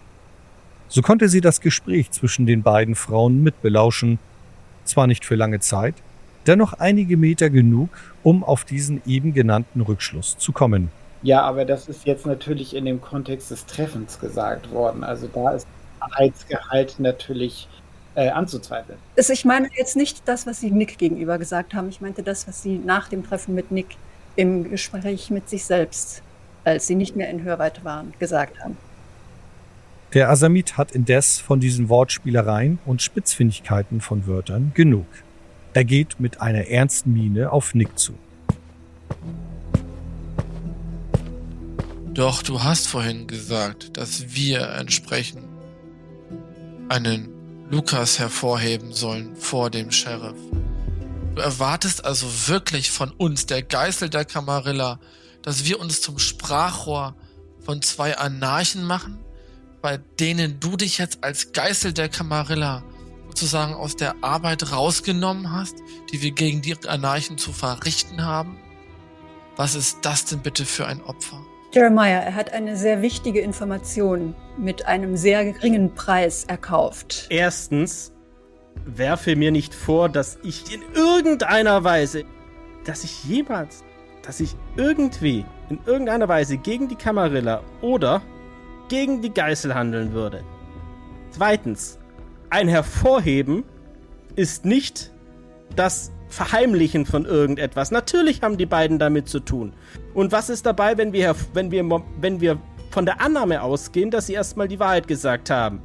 So konnte sie das Gespräch zwischen den beiden Frauen mitbelauschen. Zwar nicht für lange Zeit, dennoch einige Meter genug, um auf diesen eben genannten Rückschluss zu kommen. Ja, aber das ist jetzt natürlich in dem Kontext des Treffens gesagt worden. Also da ist Wahrheitsgehalt natürlich äh, anzuzweifeln. Also ich meine jetzt nicht das, was Sie Nick gegenüber gesagt haben. Ich meinte das, was Sie nach dem Treffen mit Nick im Gespräch mit sich selbst, als Sie nicht mehr in Hörweite waren, gesagt haben. Der Asamit hat indes von diesen Wortspielereien und Spitzfindigkeiten von Wörtern genug. Er geht mit einer ernsten Miene auf Nick zu. Doch du hast vorhin gesagt, dass wir entsprechend einen Lukas hervorheben sollen vor dem Sheriff. Du erwartest also wirklich von uns, der Geißel der Camarilla, dass wir uns zum Sprachrohr von zwei Anarchen machen, bei denen du dich jetzt als Geißel der Camarilla sozusagen aus der Arbeit rausgenommen hast, die wir gegen die Anarchen zu verrichten haben? Was ist das denn bitte für ein Opfer? Jeremiah, er hat eine sehr wichtige Information mit einem sehr geringen Preis erkauft. Erstens, werfe mir nicht vor, dass ich in irgendeiner Weise, dass ich jemals, dass ich irgendwie in irgendeiner Weise gegen die Kamarilla oder gegen die Geißel handeln würde. Zweitens, ein Hervorheben ist nicht das Verheimlichen von irgendetwas. Natürlich haben die beiden damit zu tun. Und was ist dabei, wenn wir, wenn wir, wenn wir von der Annahme ausgehen, dass sie erstmal die Wahrheit gesagt haben?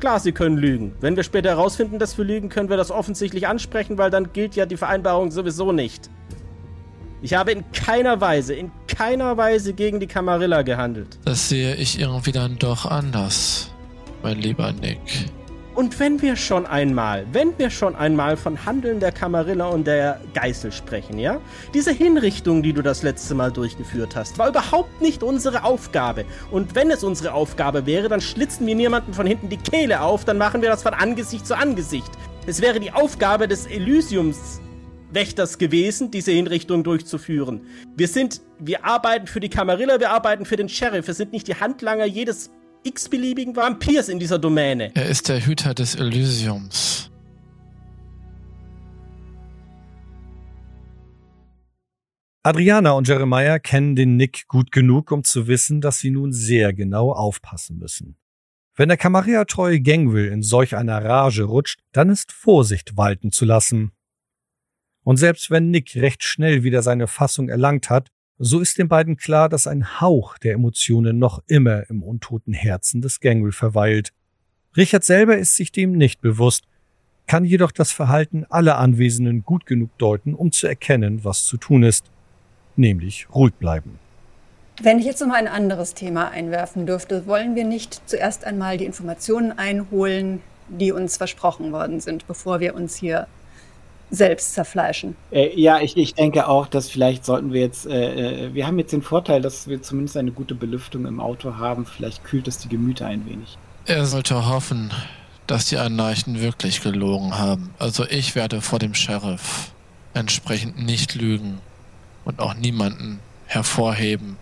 Klar, sie können lügen. Wenn wir später herausfinden, dass wir lügen, können wir das offensichtlich ansprechen, weil dann gilt ja die Vereinbarung sowieso nicht. Ich habe in keiner Weise, in keiner Weise gegen die Kamarilla gehandelt. Das sehe ich irgendwie dann doch anders, mein lieber Nick. Und wenn wir schon einmal, wenn wir schon einmal von Handeln der Kamarilla und der Geißel sprechen, ja? Diese Hinrichtung, die du das letzte Mal durchgeführt hast, war überhaupt nicht unsere Aufgabe. Und wenn es unsere Aufgabe wäre, dann schlitzen wir niemanden von hinten die Kehle auf, dann machen wir das von Angesicht zu Angesicht. Es wäre die Aufgabe des Elysiums Wächters gewesen, diese Hinrichtung durchzuführen. Wir sind, wir arbeiten für die Kamarilla, wir arbeiten für den Sheriff. Wir sind nicht die Handlanger jedes x-beliebigen Vampirs in dieser Domäne. Er ist der Hüter des Elysiums. Adriana und Jeremiah kennen den Nick gut genug, um zu wissen, dass sie nun sehr genau aufpassen müssen. Wenn der Camarilla-treue Gangwill in solch einer Rage rutscht, dann ist Vorsicht walten zu lassen. Und selbst wenn Nick recht schnell wieder seine Fassung erlangt hat, so ist den beiden klar, dass ein Hauch der Emotionen noch immer im untoten Herzen des Gangwill verweilt. Richard selber ist sich dem nicht bewusst, kann jedoch das Verhalten aller Anwesenden gut genug deuten, um zu erkennen, was zu tun ist nämlich ruhig bleiben. Wenn ich jetzt noch mal ein anderes Thema einwerfen dürfte, wollen wir nicht zuerst einmal die Informationen einholen, die uns versprochen worden sind, bevor wir uns hier selbst zerfleischen. Äh, ja, ich, ich denke auch, dass vielleicht sollten wir jetzt, äh, äh, wir haben jetzt den Vorteil, dass wir zumindest eine gute Belüftung im Auto haben. Vielleicht kühlt es die Gemüter ein wenig. Er sollte hoffen, dass die Anarchen wirklich gelogen haben. Also ich werde vor dem Sheriff entsprechend nicht lügen und auch niemanden hervorheben,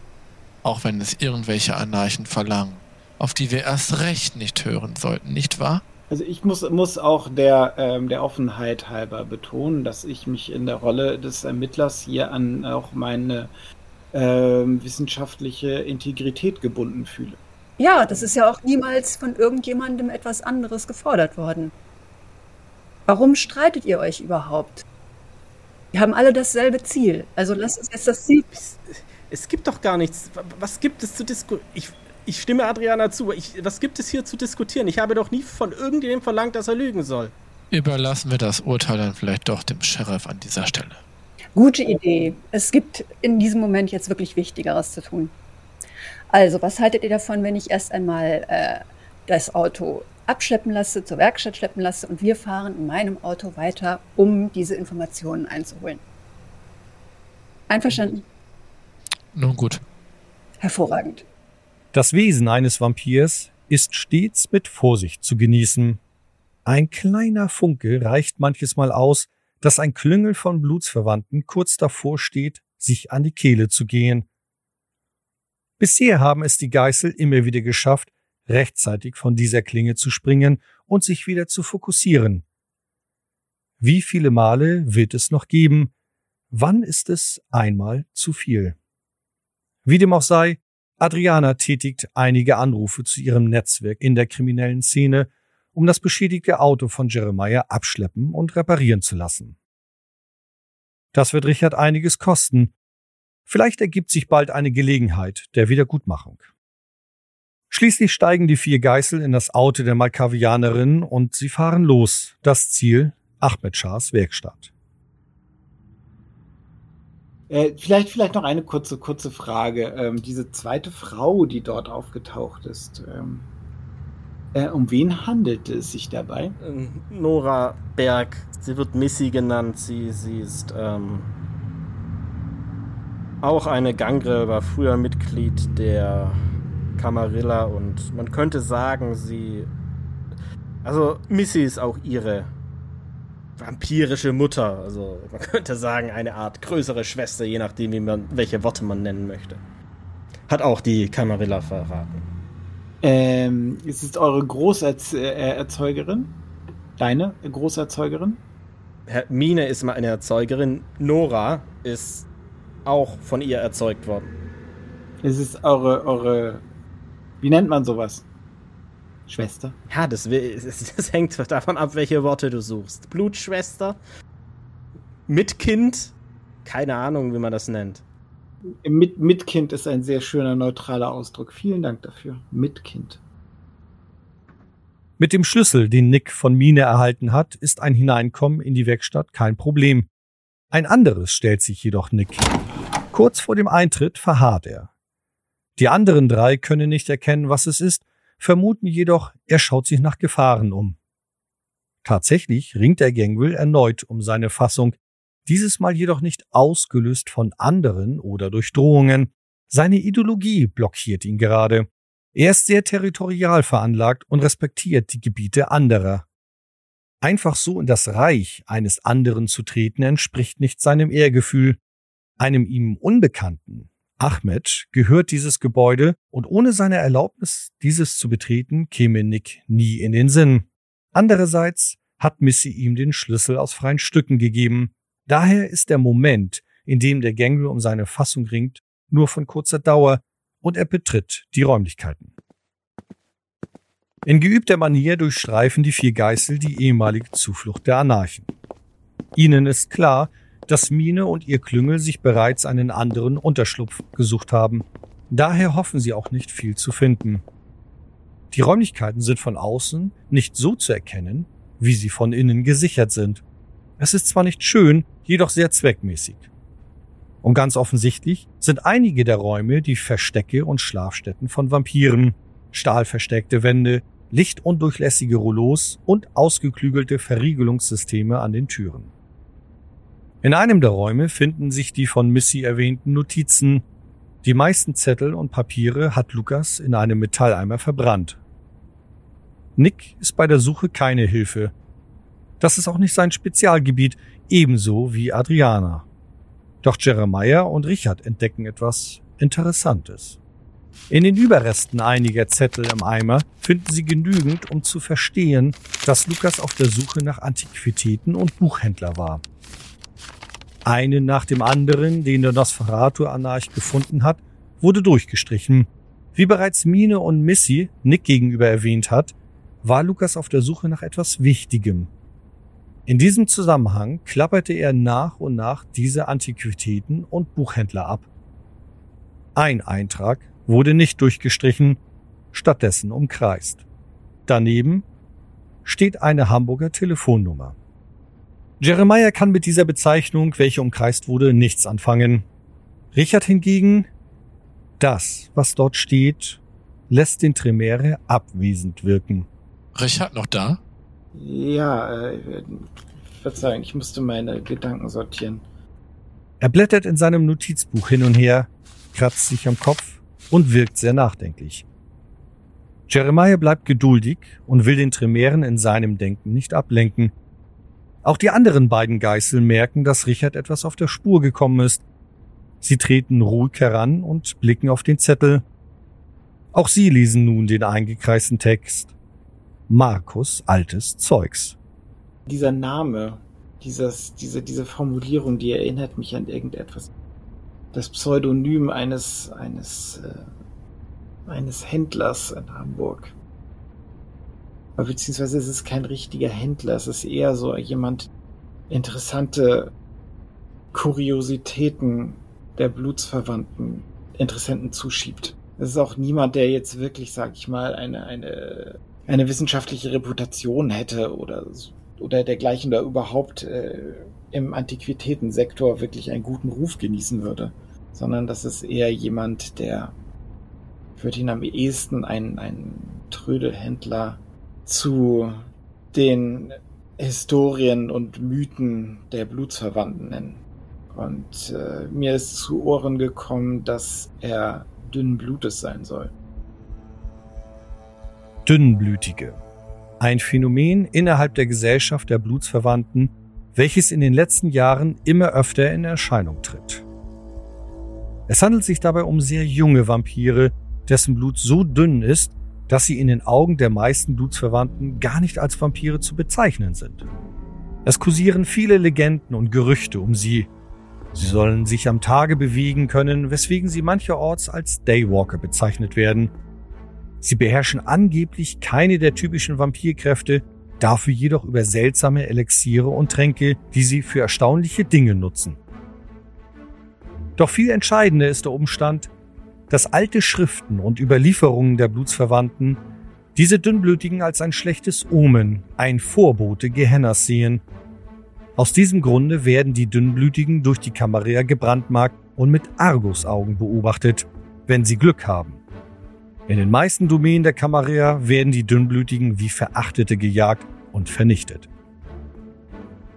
auch wenn es irgendwelche Anarchen verlangen, auf die wir erst recht nicht hören sollten, nicht wahr? Also ich muss, muss auch der, ähm, der Offenheit halber betonen, dass ich mich in der Rolle des Ermittlers hier an auch meine ähm, wissenschaftliche Integrität gebunden fühle. Ja, das ist ja auch niemals von irgendjemandem etwas anderes gefordert worden. Warum streitet ihr euch überhaupt? Wir haben alle dasselbe Ziel. Also lasst uns jetzt das Ziel. Es, es gibt doch gar nichts. Was gibt es zu diskutieren? Ich, stimme Adriana zu. Ich, was gibt es hier zu diskutieren? Ich habe doch nie von irgendjemandem verlangt, dass er lügen soll. Überlassen wir das Urteil dann vielleicht doch dem Sheriff an dieser Stelle. Gute Idee. Es gibt in diesem Moment jetzt wirklich Wichtigeres zu tun. Also, was haltet ihr davon, wenn ich erst einmal äh, das Auto abschleppen lasse, zur Werkstatt schleppen lasse und wir fahren in meinem Auto weiter, um diese Informationen einzuholen. Einverstanden? Nun gut. Hervorragend. Das Wesen eines Vampirs ist stets mit Vorsicht zu genießen. Ein kleiner Funke reicht manches Mal aus, dass ein Klüngel von Blutsverwandten kurz davor steht, sich an die Kehle zu gehen. Bisher haben es die Geißel immer wieder geschafft, rechtzeitig von dieser Klinge zu springen und sich wieder zu fokussieren. Wie viele Male wird es noch geben? Wann ist es einmal zu viel? Wie dem auch sei, Adriana tätigt einige Anrufe zu ihrem Netzwerk in der kriminellen Szene, um das beschädigte Auto von Jeremiah abschleppen und reparieren zu lassen. Das wird Richard einiges kosten. Vielleicht ergibt sich bald eine Gelegenheit der Wiedergutmachung. Schließlich steigen die vier Geißel in das Auto der Malkavianerin und sie fahren los. Das Ziel Ahmed Schahs Werkstatt. Äh, vielleicht, vielleicht noch eine kurze, kurze Frage. Ähm, diese zweite Frau, die dort aufgetaucht ist, ähm, äh, um wen handelte es sich dabei? Ähm, Nora Berg. Sie wird Missy genannt. Sie, sie ist ähm, auch eine Gangrel, war früher Mitglied der Camarilla und man könnte sagen, sie. Also, Missy ist auch ihre vampirische Mutter. Also, man könnte sagen, eine Art größere Schwester, je nachdem, wie man, welche Worte man nennen möchte. Hat auch die Camarilla verraten. Ähm, ist es eure Großerzeugerin? Deine Großerzeugerin? Mine ist mal eine Erzeugerin. Nora ist auch von ihr erzeugt worden. Ist es eure, eure wie nennt man sowas? Schwester? Ja, das, das, hängt davon ab, welche Worte du suchst. Blutschwester? Mitkind? Keine Ahnung, wie man das nennt. Mit, Mitkind ist ein sehr schöner, neutraler Ausdruck. Vielen Dank dafür. Mitkind. Mit dem Schlüssel, den Nick von Mine erhalten hat, ist ein Hineinkommen in die Werkstatt kein Problem. Ein anderes stellt sich jedoch Nick. Kurz vor dem Eintritt verharrt er. Die anderen drei können nicht erkennen, was es ist, vermuten jedoch, er schaut sich nach Gefahren um. Tatsächlich ringt der Gangwill erneut um seine Fassung, dieses Mal jedoch nicht ausgelöst von anderen oder durch Drohungen. Seine Ideologie blockiert ihn gerade. Er ist sehr territorial veranlagt und respektiert die Gebiete anderer. Einfach so in das Reich eines anderen zu treten entspricht nicht seinem Ehrgefühl. Einem ihm Unbekannten Ahmed gehört dieses Gebäude und ohne seine Erlaubnis, dieses zu betreten, käme Nick nie in den Sinn. Andererseits hat Missy ihm den Schlüssel aus freien Stücken gegeben. Daher ist der Moment, in dem der Gangrel um seine Fassung ringt, nur von kurzer Dauer und er betritt die Räumlichkeiten. In geübter Manier durchstreifen die vier Geißel die ehemalige Zuflucht der Anarchen. Ihnen ist klar, dass Mine und ihr Klüngel sich bereits einen anderen Unterschlupf gesucht haben. Daher hoffen sie auch nicht viel zu finden. Die Räumlichkeiten sind von außen nicht so zu erkennen, wie sie von innen gesichert sind. Es ist zwar nicht schön, jedoch sehr zweckmäßig. Und ganz offensichtlich sind einige der Räume die Verstecke und Schlafstätten von Vampiren. Stahlversteckte Wände, lichtundurchlässige Rouleaus und ausgeklügelte Verriegelungssysteme an den Türen. In einem der Räume finden sich die von Missy erwähnten Notizen. Die meisten Zettel und Papiere hat Lukas in einem Metalleimer verbrannt. Nick ist bei der Suche keine Hilfe. Das ist auch nicht sein Spezialgebiet, ebenso wie Adriana. Doch Jeremiah und Richard entdecken etwas Interessantes. In den Überresten einiger Zettel im Eimer finden sie genügend, um zu verstehen, dass Lukas auf der Suche nach Antiquitäten und Buchhändler war. Einen nach dem anderen, den der Nosferatu-Anarch gefunden hat, wurde durchgestrichen. Wie bereits Mine und Missy Nick gegenüber erwähnt hat, war Lukas auf der Suche nach etwas Wichtigem. In diesem Zusammenhang klapperte er nach und nach diese Antiquitäten und Buchhändler ab. Ein Eintrag wurde nicht durchgestrichen, stattdessen umkreist. Daneben steht eine Hamburger Telefonnummer. Jeremiah kann mit dieser Bezeichnung, welche umkreist wurde, nichts anfangen. Richard hingegen, das, was dort steht, lässt den Tremere abwesend wirken. Richard noch da? Ja, äh, verzeihen, ich musste meine Gedanken sortieren. Er blättert in seinem Notizbuch hin und her, kratzt sich am Kopf und wirkt sehr nachdenklich. Jeremiah bleibt geduldig und will den Tremeren in seinem Denken nicht ablenken. Auch die anderen beiden Geißeln merken, dass Richard etwas auf der Spur gekommen ist. Sie treten ruhig heran und blicken auf den Zettel. Auch sie lesen nun den eingekreisten Text. Markus altes Zeugs. Dieser Name, dieses, diese, diese Formulierung, die erinnert mich an irgendetwas. Das Pseudonym eines, eines, äh, eines Händlers in Hamburg beziehungsweise es ist kein richtiger Händler, es ist eher so jemand interessante Kuriositäten der Blutsverwandten Interessenten zuschiebt. Es ist auch niemand, der jetzt wirklich, sag ich mal, eine, eine, eine wissenschaftliche Reputation hätte oder, oder dergleichen oder überhaupt äh, im Antiquitätensektor wirklich einen guten Ruf genießen würde, sondern das ist eher jemand, der, ich würde ihn am ehesten ein, ein Trödelhändler zu den Historien und Mythen der Blutsverwandten nennen. Und äh, mir ist zu Ohren gekommen, dass er dünnen Blutes sein soll. Dünnblütige. Ein Phänomen innerhalb der Gesellschaft der Blutsverwandten, welches in den letzten Jahren immer öfter in Erscheinung tritt. Es handelt sich dabei um sehr junge Vampire, dessen Blut so dünn ist, dass sie in den Augen der meisten Blutsverwandten gar nicht als Vampire zu bezeichnen sind. Es kursieren viele Legenden und Gerüchte um sie. Sie sollen sich am Tage bewegen können, weswegen sie mancherorts als Daywalker bezeichnet werden. Sie beherrschen angeblich keine der typischen Vampirkräfte, dafür jedoch über seltsame Elixiere und Tränke, die sie für erstaunliche Dinge nutzen. Doch viel entscheidender ist der Umstand, dass alte Schriften und Überlieferungen der Blutsverwandten diese Dünnblütigen als ein schlechtes Omen, ein Vorbote Gehennas sehen. Aus diesem Grunde werden die Dünnblütigen durch die Camarilla gebrandmarkt und mit Argusaugen beobachtet, wenn sie Glück haben. In den meisten Domänen der Camarilla werden die Dünnblütigen wie Verachtete gejagt und vernichtet.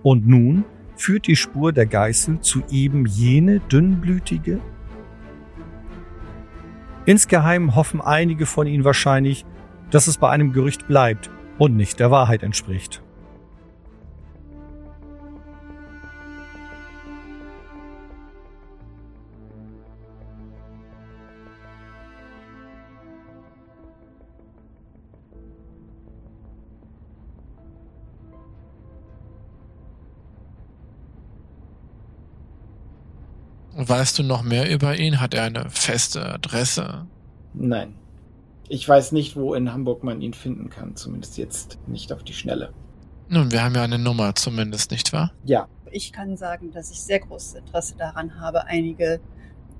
Und nun führt die Spur der Geißel zu eben jene dünnblütige, Insgeheim hoffen einige von ihnen wahrscheinlich, dass es bei einem Gerücht bleibt und nicht der Wahrheit entspricht. Weißt du noch mehr über ihn? Hat er eine feste Adresse? Nein. Ich weiß nicht, wo in Hamburg man ihn finden kann, zumindest jetzt nicht auf die Schnelle. Nun, wir haben ja eine Nummer zumindest, nicht wahr? Ja, Ich kann sagen, dass ich sehr großes Interesse daran habe, einige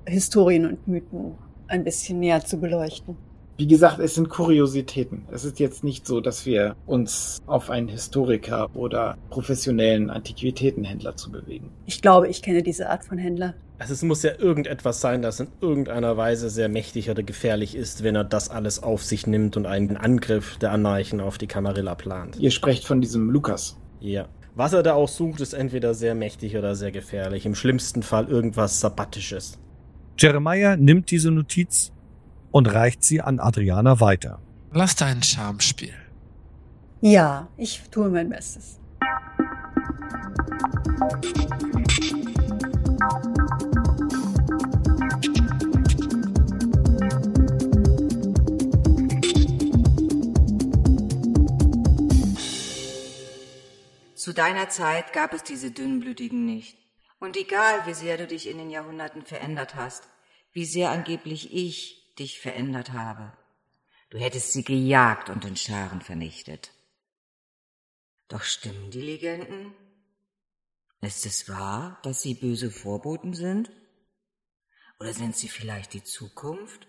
Historien und Mythen ein bisschen näher zu beleuchten. wie gesagt, es sind Kuriositäten. Es ist jetzt nicht so, dass wir uns auf einen Historiker oder professionellen Antiquitätenhändler zu bewegen. Ich glaube, ich kenne diese Art von Händler. Also es muss ja irgendetwas sein, das in irgendeiner Weise sehr mächtig oder gefährlich ist, wenn er das alles auf sich nimmt und einen Angriff der Anarchen auf die Camarilla plant. Ihr sprecht von diesem Lukas. Ja. Was er da auch sucht, ist entweder sehr mächtig oder sehr gefährlich. Im schlimmsten Fall irgendwas Sabbatisches. Jeremiah nimmt diese Notiz und reicht sie an Adriana weiter. Lass deinen Charme spielen. Ja, ich tue mein Bestes. Zu deiner Zeit gab es diese Dünnblütigen nicht. Und egal, wie sehr du dich in den Jahrhunderten verändert hast, wie sehr angeblich ich dich verändert habe, du hättest sie gejagt und in Scharen vernichtet. Doch stimmen die Legenden? Ist es wahr, dass sie böse Vorboten sind? Oder sind sie vielleicht die Zukunft?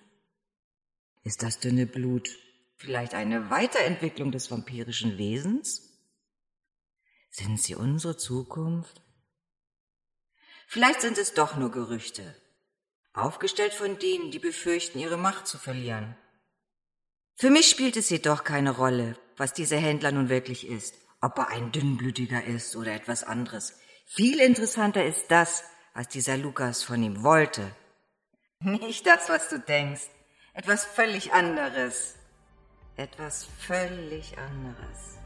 Ist das dünne Blut vielleicht eine Weiterentwicklung des vampirischen Wesens? Sind sie unsere Zukunft? Vielleicht sind es doch nur Gerüchte, aufgestellt von denen, die befürchten, ihre Macht zu verlieren. Für mich spielt es jedoch keine Rolle, was dieser Händler nun wirklich ist, ob er ein Dünnblütiger ist oder etwas anderes. Viel interessanter ist das, was dieser Lukas von ihm wollte. Nicht das, was du denkst. Etwas völlig anderes. Etwas völlig anderes.